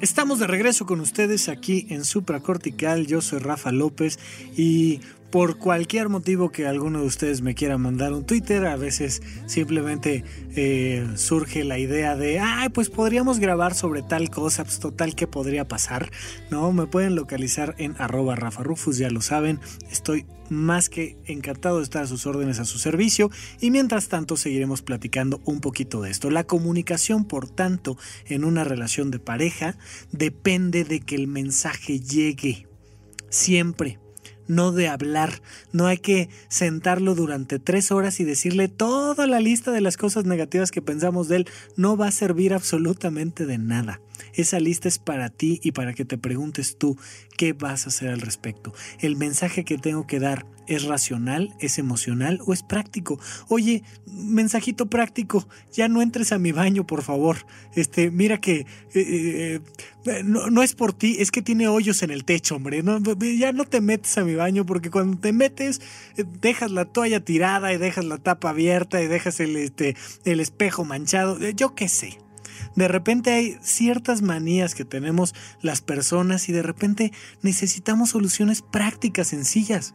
Estamos de regreso con ustedes aquí en Supracortical. Yo soy Rafa López y por cualquier motivo que alguno de ustedes me quiera mandar un Twitter, a veces simplemente eh, surge la idea de, ay, pues podríamos grabar sobre tal cosa, pues total, ¿qué podría pasar? No, me pueden localizar en arroba Rafa Rufus, ya lo saben, estoy más que encantado de estar a sus órdenes, a su servicio, y mientras tanto seguiremos platicando un poquito de esto. La comunicación, por tanto, en una relación de pareja depende de que el mensaje llegue siempre no de hablar. No hay que sentarlo durante tres horas y decirle toda la lista de las cosas negativas que pensamos de él. No va a servir absolutamente de nada. Esa lista es para ti y para que te preguntes tú qué vas a hacer al respecto. El mensaje que tengo que dar es racional, es emocional o es práctico. Oye, mensajito práctico, ya no entres a mi baño, por favor. Este, mira que eh, eh, no, es por ti, es que tiene hoyos en el techo, hombre. ya no te metes a mi baño porque cuando te metes eh, dejas la toalla tirada y dejas la tapa abierta y dejas el, este, el espejo manchado. Yo qué sé. De repente hay ciertas manías que tenemos las personas y de repente necesitamos soluciones prácticas, sencillas.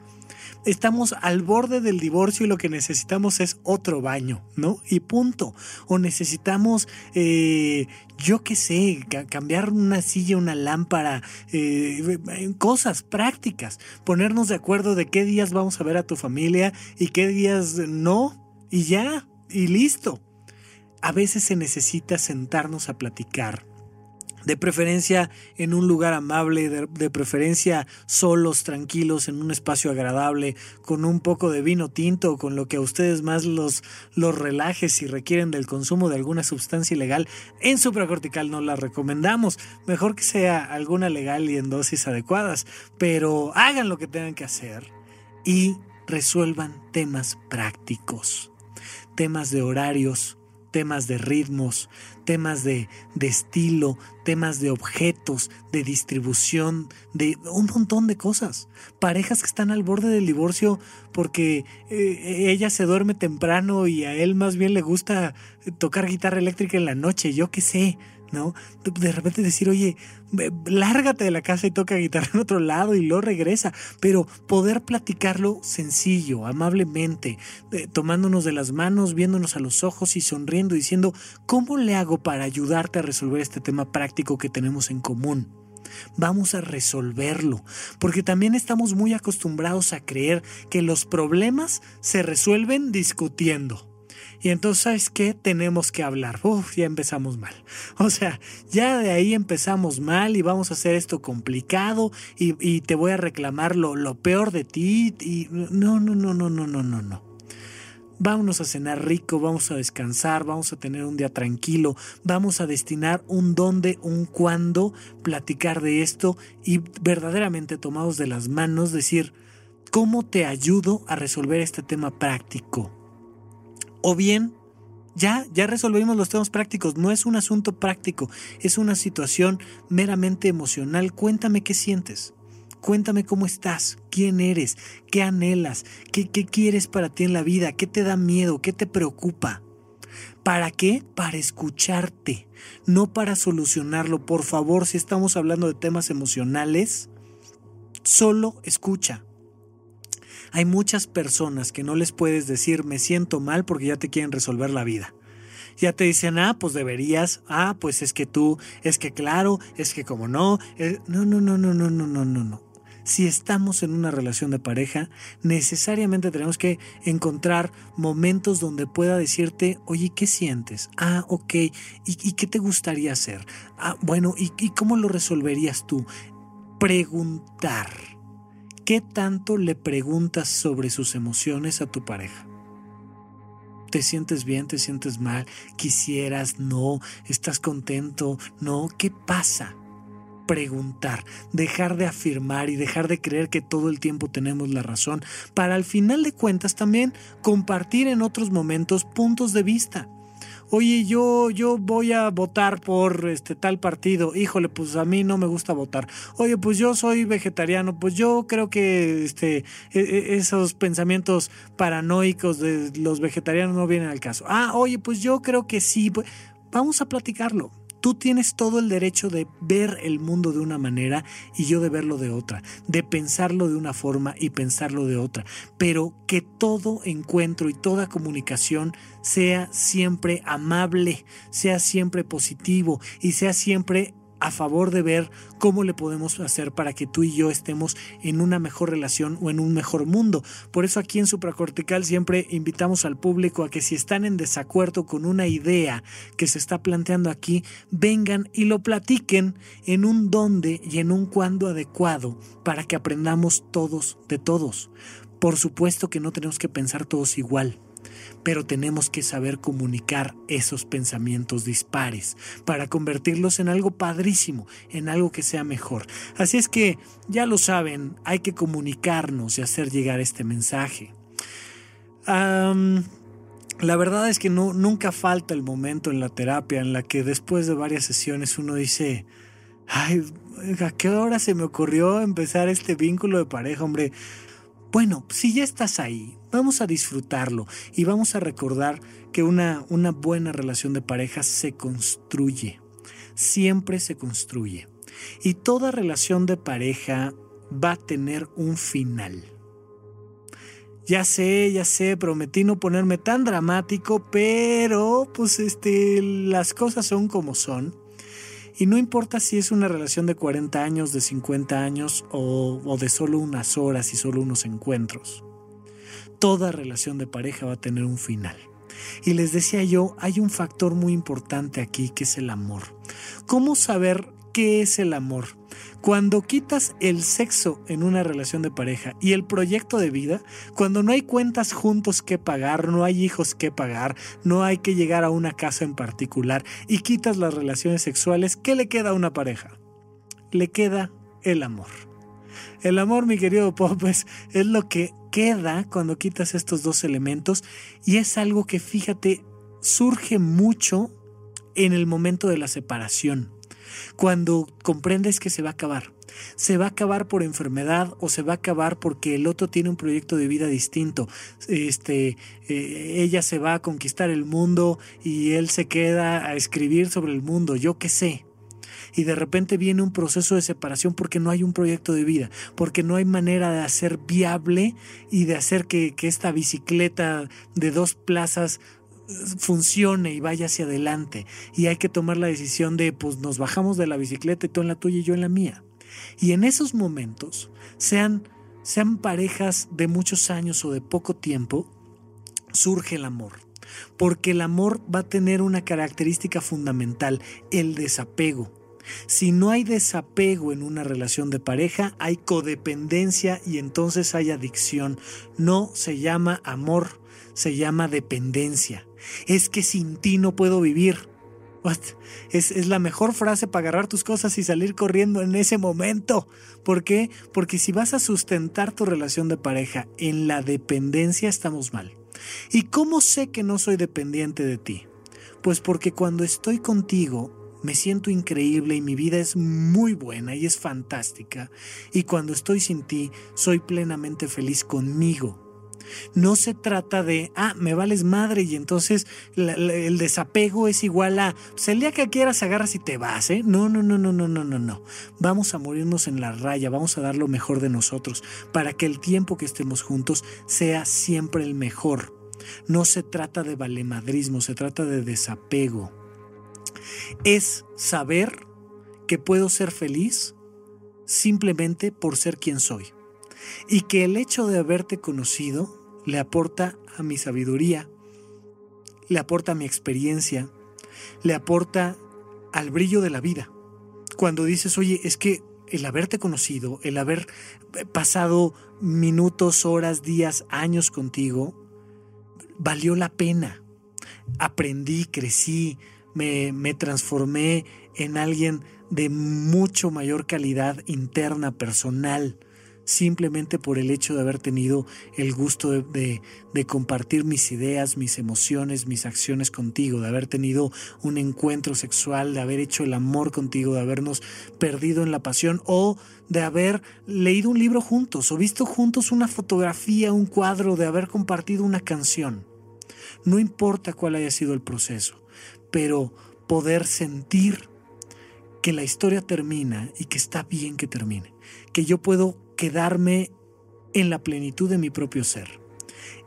Estamos al borde del divorcio y lo que necesitamos es otro baño, ¿no? Y punto. O necesitamos, eh, yo qué sé, cambiar una silla, una lámpara, eh, cosas prácticas. Ponernos de acuerdo de qué días vamos a ver a tu familia y qué días no. Y ya, y listo a veces se necesita sentarnos a platicar. De preferencia en un lugar amable, de, preferencia solos, tranquilos, en un espacio agradable, con un poco de vino tinto, con lo que a ustedes más los, los relaje si requieren del consumo de alguna sustancia ilegal. En supracortical no la recomendamos. Mejor que sea alguna legal y en dosis adecuadas. Pero hagan lo que tengan que hacer y resuelvan temas prácticos. Temas de horarios, temas de ritmos, temas de, de, estilo, temas de objetos, de distribución, de un montón de cosas. Parejas que están al borde del divorcio porque eh, ella se duerme temprano y a él más bien le gusta tocar guitarra eléctrica en la noche, yo qué sé. ¿No? De repente decir, oye, lárgate de la casa y toca guitarra en otro lado y luego regresa, pero poder platicarlo sencillo, amablemente, tomándonos de las manos, viéndonos a los ojos y sonriendo, diciendo, ¿cómo le hago para ayudarte a resolver este tema práctico que tenemos en común? Vamos a resolverlo, porque también estamos muy acostumbrados a creer que los problemas se resuelven discutiendo Y entonces, ¿sabes qué? Tenemos que hablar. Uf, ya empezamos mal. O sea, ya de ahí empezamos mal y vamos a hacer esto complicado y, te voy a reclamar lo, lo peor de ti. Y no, no, no, no, no, no, no, no. Vámonos a cenar rico, vamos a descansar, vamos a tener un día tranquilo, vamos a destinar un dónde, un cuándo, platicar de esto y verdaderamente tomados de las manos decir, ¿cómo te ayudo a resolver este tema práctico? O bien, ya, ya resolvimos los temas prácticos, no es un asunto práctico, es una situación meramente emocional. Cuéntame qué sientes. Cuéntame cómo estás, quién eres, qué anhelas, qué, qué quieres para ti en la vida, qué te da miedo, qué te preocupa. ¿Para qué? Para escucharte, no para solucionarlo. Por favor, si estamos hablando de temas emocionales, solo escucha. Hay muchas personas que no les puedes decir me siento mal porque ya te quieren resolver la vida. Ya te dicen, ah, pues deberías, ah, pues es que tú, es que claro, es que como no, no, no, no, no, no, no, no, no, no. Si estamos en una relación de pareja, necesariamente tenemos que encontrar momentos donde pueda decirte, oye, ¿qué sientes? Ah, ok, ¿y, qué te gustaría hacer? Ah, bueno, ¿y, ¿y cómo lo resolverías tú? Preguntar ¿Qué tanto le preguntas sobre sus emociones a tu pareja? ¿Te sientes bien? ¿Te sientes mal? ¿Quisieras? ¿No? ¿Estás contento? ¿No? ¿Qué pasa? Preguntar, dejar de afirmar y dejar de creer que todo el tiempo tenemos la razón, para al final de cuentas también compartir en otros momentos puntos de vista oye, yo, yo voy a votar por este tal partido, híjole, pues a mí no me gusta votar. Oye, pues yo soy vegetariano, pues yo creo que este, e, e, esos pensamientos paranoicos de los vegetarianos no vienen al caso. Ah, oye, pues yo creo que sí. Pues, vamos a platicarlo. Tú tienes todo el derecho de ver el mundo de una manera y yo de verlo de otra, de pensarlo de una forma y pensarlo de otra, pero que todo encuentro y toda comunicación sea siempre amable, sea siempre positivo y sea siempre a favor de ver cómo le podemos hacer para que tú y yo estemos en una mejor relación o en un mejor mundo. Por eso aquí en Supracortical siempre invitamos al público a que si están en desacuerdo con una idea que se está planteando aquí, vengan y lo platiquen en un dónde y en un cuándo adecuado para que aprendamos todos de todos. Por supuesto que no tenemos que pensar todos igual pero tenemos que saber comunicar esos pensamientos dispares para convertirlos en algo padrísimo, en algo que sea mejor. Así es que, ya lo saben, hay que comunicarnos y hacer llegar este mensaje. la verdad es que nunca falta el momento en la terapia en la que después de varias sesiones uno dice, ay, ¿a qué hora se me ocurrió empezar este vínculo de pareja, hombre? Bueno, si ya estás ahí, vamos a disfrutarlo y vamos a recordar que una, una buena relación de pareja se construye, siempre se construye. Y toda relación de pareja va a tener un final. Ya sé, ya sé, prometí no ponerme tan dramático, pero pues este, las cosas son como son. Y no importa si es una relación de 40 años, de 50 años o, de solo unas horas y solo unos encuentros. Toda relación de pareja va a tener un final. Y les decía yo, hay un factor muy importante aquí que es el amor. ¿Cómo saber qué es el amor? Cuando quitas el sexo en una relación de pareja y el proyecto de vida, cuando no hay cuentas juntos que pagar, no hay hijos que pagar, no hay que llegar a una casa en particular y quitas las relaciones sexuales, ¿qué le queda a una pareja? Le queda el amor. El amor, mi querido Pop, es, es lo que queda cuando quitas estos dos elementos y es algo que, fíjate, surge mucho en el momento de la separación cuando comprendes que se va a acabar. Se va a acabar por enfermedad o se va a acabar porque el otro tiene un proyecto de vida distinto. Este, eh, ella se va a conquistar el mundo y él se queda a escribir sobre el mundo, yo qué sé y de repente viene un proceso de separación porque no hay un proyecto de vida, porque no hay manera de hacer viable y de hacer que, que, esta bicicleta de dos plazas funcione y vaya hacia adelante. Y hay que tomar la decisión de, pues nos bajamos de la bicicleta y tú en la tuya y yo en la mía. Y en esos momentos, sean, sean parejas de muchos años o de poco tiempo, surge el amor. porque el amor va a tener una característica fundamental, el desapego. Si no hay desapego en una relación de pareja, hay codependencia y entonces hay adicción. No se llama amor, se llama dependencia. Es que sin ti no puedo vivir. Es, es, la mejor frase para agarrar tus cosas y salir corriendo en ese momento. ¿Por qué? Porque si vas a sustentar tu relación de pareja en la dependencia, estamos mal. ¿Y cómo sé que no soy dependiente de ti? Pues porque cuando estoy contigo me siento increíble y mi vida es muy buena y es fantástica. Y cuando estoy sin ti, soy plenamente feliz conmigo. No se trata de, ah, me vales madre y entonces el desapego es igual a, pues el día que quieras agarras y te vas, ¿eh? No, no, no, no, no, no, no, no. Vamos a morirnos en la raya, vamos a dar lo mejor de nosotros para que el tiempo que estemos juntos sea siempre el mejor. No se trata de valemadrismo, se trata de desapego. Es saber que puedo ser feliz simplemente por ser quien soy y que el hecho de haberte conocido le aporta a mi sabiduría, le aporta a mi experiencia, le aporta al brillo de la vida. Cuando dices, oye, es que el haberte conocido, el haber pasado minutos, horas, días, años contigo, valió la pena. Aprendí, crecí, me, transformé en alguien de mucho mayor calidad interna, personal simplemente por el hecho de haber tenido el gusto de, compartir mis ideas, mis emociones, mis acciones contigo, de haber tenido un encuentro sexual, de haber hecho el amor contigo, de habernos perdido en la pasión o de haber leído un libro juntos o visto juntos una fotografía, un cuadro, de haber compartido una canción. No importa cuál haya sido el proceso, pero poder sentir que la historia termina y que está bien que termine, que yo puedo quedarme en la plenitud de mi propio ser.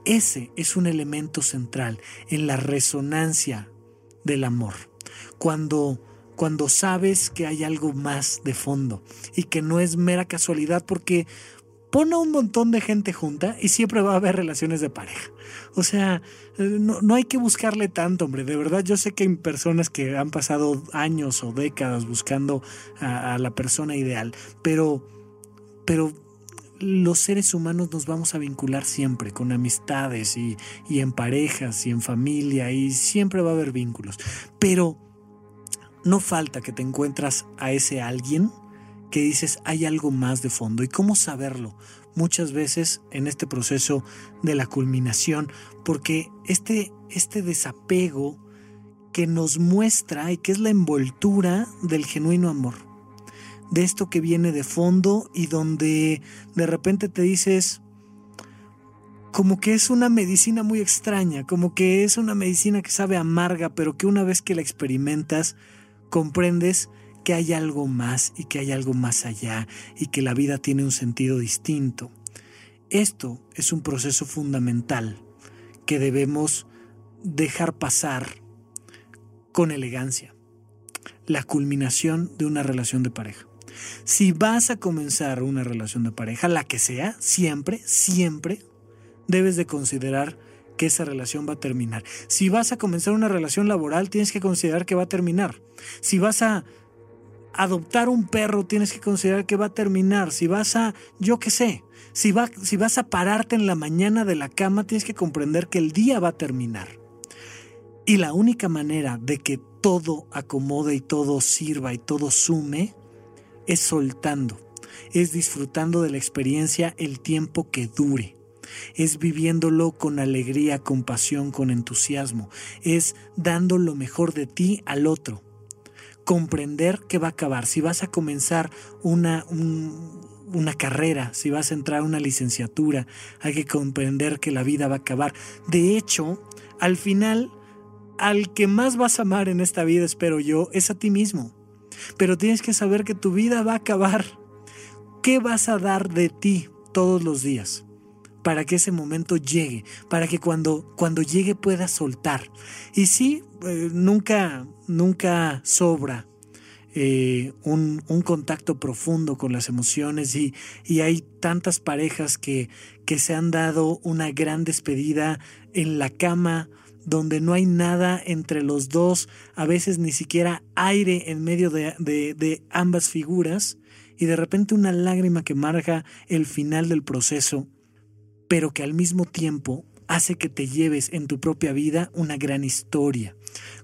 Ese es un elemento central en la resonancia del amor. Cuando cuando sabes que hay algo más de fondo y que no es mera casualidad porque pone un montón de gente junta y siempre va a haber relaciones de pareja. O sea, no, hay que buscarle tanto, hombre. De verdad, yo sé que hay personas que han pasado años o décadas buscando a, a la persona ideal, pero, pero los seres humanos nos vamos a vincular siempre con amistades y, en parejas y en familia y siempre va a haber vínculos. Pero no falta que te encuentras a ese alguien que dices hay algo más de fondo. ¿Y cómo saberlo? Muchas veces en este proceso de la culminación, porque este, este desapego que nos muestra y que es la envoltura del genuino amor de esto que viene de fondo y donde de repente te dices, como que es una medicina muy extraña, como que es una medicina que sabe amarga, pero que una vez que la experimentas, comprendes que hay algo más y que hay algo más allá y que la vida tiene un sentido distinto. Esto es un proceso fundamental que debemos dejar pasar con elegancia, la culminación de una relación de pareja. Si vas a comenzar una relación de pareja, la que sea, siempre, siempre debes de considerar que esa relación va a terminar. Si vas a comenzar una relación laboral, tienes que considerar que va a terminar. Si vas a adoptar un perro, tienes que considerar que va a terminar. Si vas a, yo qué sé, si, si vas a pararte en la mañana de la cama, tienes que comprender que el día va a terminar. Y la única manera de que todo acomode y todo sirva y todo sume es soltando, es disfrutando de la experiencia el tiempo que dure, es viviéndolo con alegría, con pasión, con entusiasmo, es dando lo mejor de ti al otro. Comprender que va a acabar. Si vas a comenzar una, una carrera, si vas a entrar a una licenciatura, hay que comprender que la vida va a acabar. De hecho, al final, al que más vas a amar en esta vida, espero yo, es a ti mismo pero tienes que saber que tu vida va a acabar. ¿Qué vas a dar de ti todos los días? Para que ese momento llegue, para que cuando, cuando llegue puedas soltar. Y sí, eh, nunca, nunca sobra eh, un, contacto profundo con las emociones y, hay tantas parejas que, que, se han dado una gran despedida en la cama donde no hay nada entre los dos, a veces ni siquiera aire en medio de, ambas figuras, y de repente una lágrima que marca el final del proceso, pero que al mismo tiempo hace que te lleves en tu propia vida una gran historia,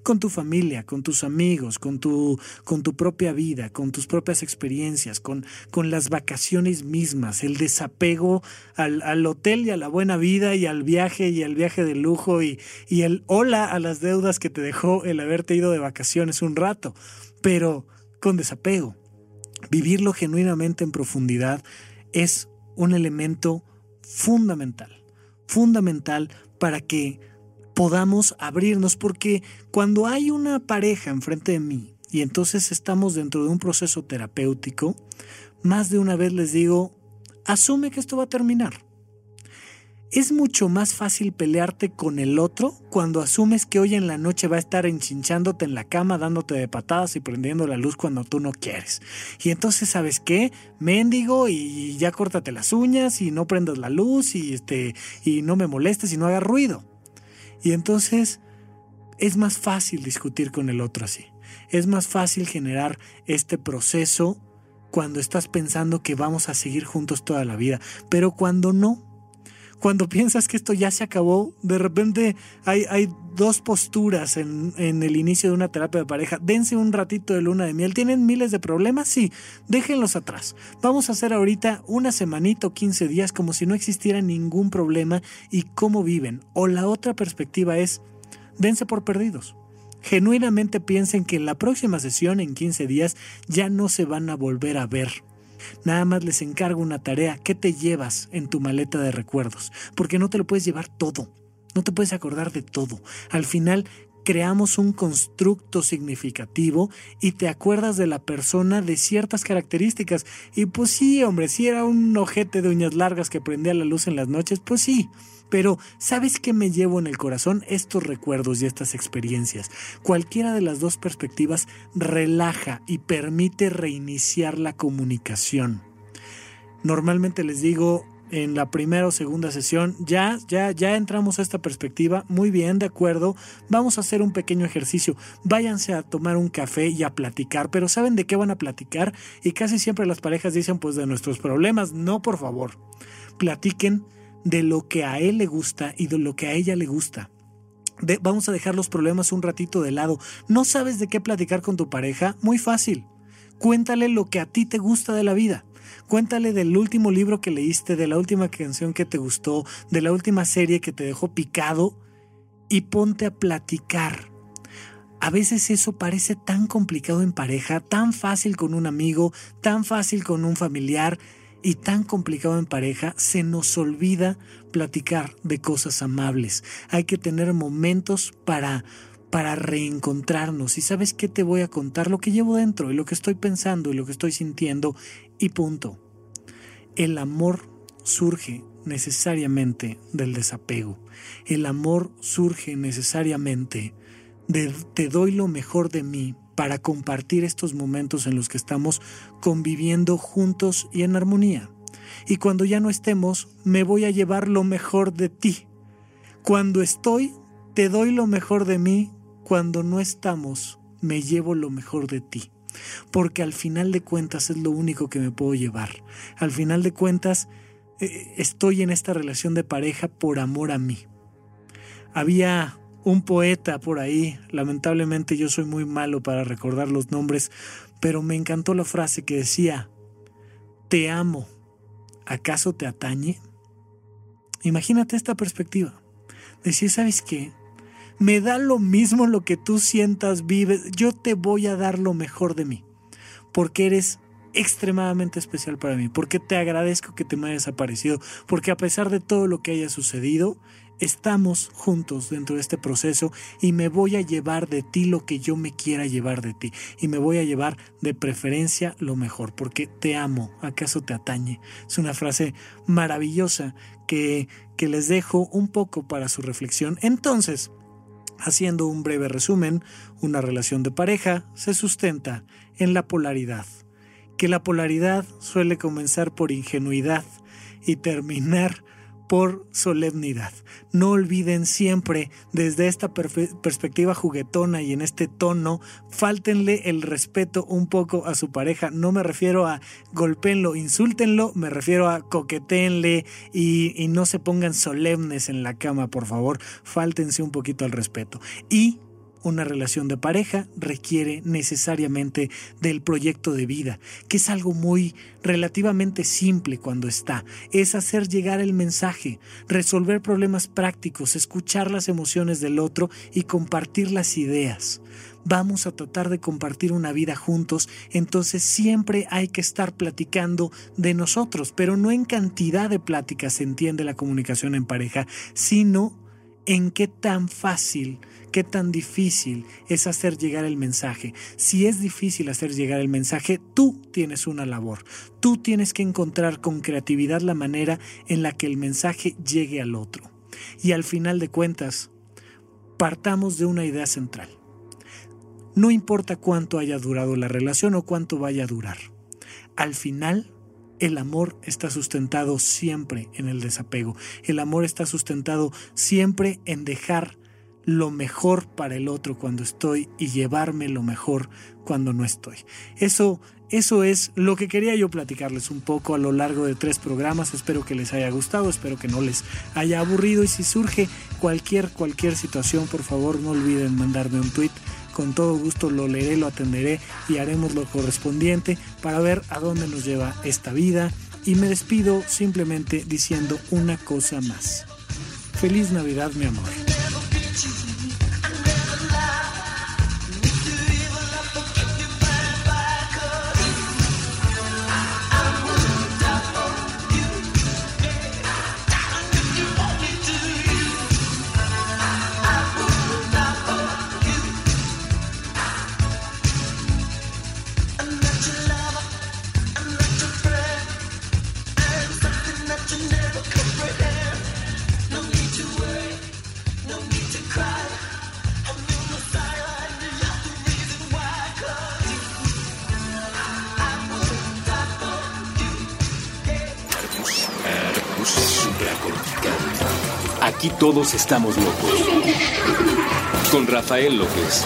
con tu familia, con tus amigos, con tu, con tu propia vida, con tus propias experiencias, con, con las vacaciones mismas, el desapego al, al, hotel y a la buena vida y al viaje y al viaje de lujo y, y el hola a las deudas que te dejó el haberte ido de vacaciones un rato, pero con desapego. Vivirlo genuinamente en profundidad es un elemento fundamental, fundamental para que podamos abrirnos, porque cuando hay una pareja enfrente de mí y entonces estamos dentro de un proceso terapéutico, más de una vez les digo, asume que esto va a terminar. Es mucho más fácil pelearte con el otro cuando asumes que hoy en la noche va a estar enchinchándote en la cama, dándote de patadas y prendiendo la luz cuando tú no quieres. Y entonces, ¿sabes qué? Mendigo y ya córtate las uñas y no prendas la luz y, este, y no me molestes y no hagas ruido. Y entonces es más fácil discutir con el otro así. Es más fácil generar este proceso cuando estás pensando que vamos a seguir juntos toda la vida. Pero cuando no, cuando piensas que esto ya se acabó, de repente hay, hay dos posturas en, en, el inicio de una terapia de pareja. Dense un ratito de luna de miel. ¿Tienen miles de problemas? Sí, déjenlos atrás. Vamos a hacer ahorita una semanita o 15 días como si no existiera ningún problema y cómo viven. O la otra perspectiva es, dense por perdidos. Genuinamente piensen que en la próxima sesión, en 15 días, ya no se van a volver a ver Nada más les encargo una tarea. ¿Qué te llevas en tu maleta de recuerdos? Porque no te lo puedes llevar todo. No te puedes acordar de todo. Al final creamos un constructo significativo y te acuerdas de la persona de ciertas características. Y pues sí, hombre, si era un ojete de uñas largas que prendía la luz en las noches, pues sí. Pero, ¿sabes qué me llevo en el corazón? Estos recuerdos y estas experiencias. Cualquiera de las dos perspectivas relaja y permite reiniciar la comunicación. Normalmente les digo en la primera o segunda sesión, ya, ya, ya entramos a esta perspectiva, muy bien, de acuerdo, vamos a hacer un pequeño ejercicio, váyanse a tomar un café y a platicar, pero ¿saben de qué van a platicar? Y casi siempre las parejas dicen, pues de nuestros problemas, no, por favor, platiquen de lo que a él le gusta y de lo que a ella le gusta. vamos a dejar los problemas un ratito de lado. ¿No sabes de qué platicar con tu pareja? Muy fácil. Cuéntale lo que a ti te gusta de la vida. Cuéntale del último libro que leíste, de la última canción que te gustó, de la última serie que te dejó picado y ponte a platicar. A veces eso parece tan complicado en pareja, tan fácil con un amigo, tan fácil con un familiar, y tan complicado en pareja, se nos olvida platicar de cosas amables. Hay que tener momentos para para reencontrarnos y sabes qué te voy a contar lo que llevo dentro y lo que estoy pensando y lo que estoy sintiendo y punto. El amor surge necesariamente del desapego. El amor surge necesariamente de te doy lo mejor de mí para compartir estos momentos en los que estamos conviviendo juntos y en armonía. Y cuando ya no estemos, me voy a llevar lo mejor de ti. Cuando estoy, te doy lo mejor de mí. Cuando no estamos, me llevo lo mejor de ti. Porque al final de cuentas es lo único que me puedo llevar. Al final de cuentas, eh, estoy en esta relación de pareja por amor a mí. Había un poeta por ahí. Lamentablemente yo soy muy malo para recordar los nombres, pero me encantó la frase que decía, te amo, ¿acaso te atañe? Imagínate esta perspectiva. Decía, ¿sabes qué? Me da lo mismo lo que tú sientas, vives, yo te voy a dar lo mejor de mí, porque eres extremadamente especial para mí, porque te agradezco que te me hayas aparecido, porque a pesar de todo lo que haya sucedido, estamos juntos dentro de este proceso y me voy a llevar de ti lo que yo me quiera llevar de ti y me voy a llevar de preferencia lo mejor porque te amo, acaso te atañe. Es una frase maravillosa que, que les dejo un poco para su reflexión. Entonces, haciendo un breve resumen, una relación de pareja se sustenta en la polaridad, que la polaridad suele comenzar por ingenuidad y terminar por solemnidad. No olviden siempre desde esta perspectiva juguetona y en este tono, fáltenle el respeto un poco a su pareja. No me refiero a golpenlo, insúltenlo, me refiero a coquetenle y, y no se pongan solemnes en la cama, por favor. Fáltense un poquito al respeto. Y una relación de pareja requiere necesariamente del proyecto de vida, que es algo muy relativamente simple cuando está. Es hacer llegar el mensaje, resolver problemas prácticos, escuchar las emociones del otro y compartir las ideas. Vamos a tratar de compartir una vida juntos, entonces siempre hay que estar platicando de nosotros, pero no en cantidad de pláticas se entiende la comunicación en pareja, sino en qué tan fácil qué tan difícil es hacer llegar el mensaje. Si es difícil hacer llegar el mensaje, tú tienes una labor. Tú tienes que encontrar con creatividad la manera en la que el mensaje llegue al otro. Y al final de cuentas, partamos de una idea central. No importa cuánto haya durado la relación o cuánto vaya a durar. Al final, el amor está sustentado siempre en el desapego. El amor está sustentado siempre en dejar lo mejor para el otro cuando estoy y llevarme lo mejor cuando no estoy. Eso, eso es lo que quería yo platicarles un poco a lo largo de tres programas. Espero que les haya gustado, espero que no les haya aburrido y si surge cualquier, cualquier situación, por favor no olviden mandarme un tweet. Con todo gusto lo leeré, lo atenderé y haremos lo correspondiente para ver a dónde nos lleva esta vida. Y me despido simplemente diciendo una cosa más. Feliz Navidad, mi amor. Aquí todos estamos locos. Con Rafael López.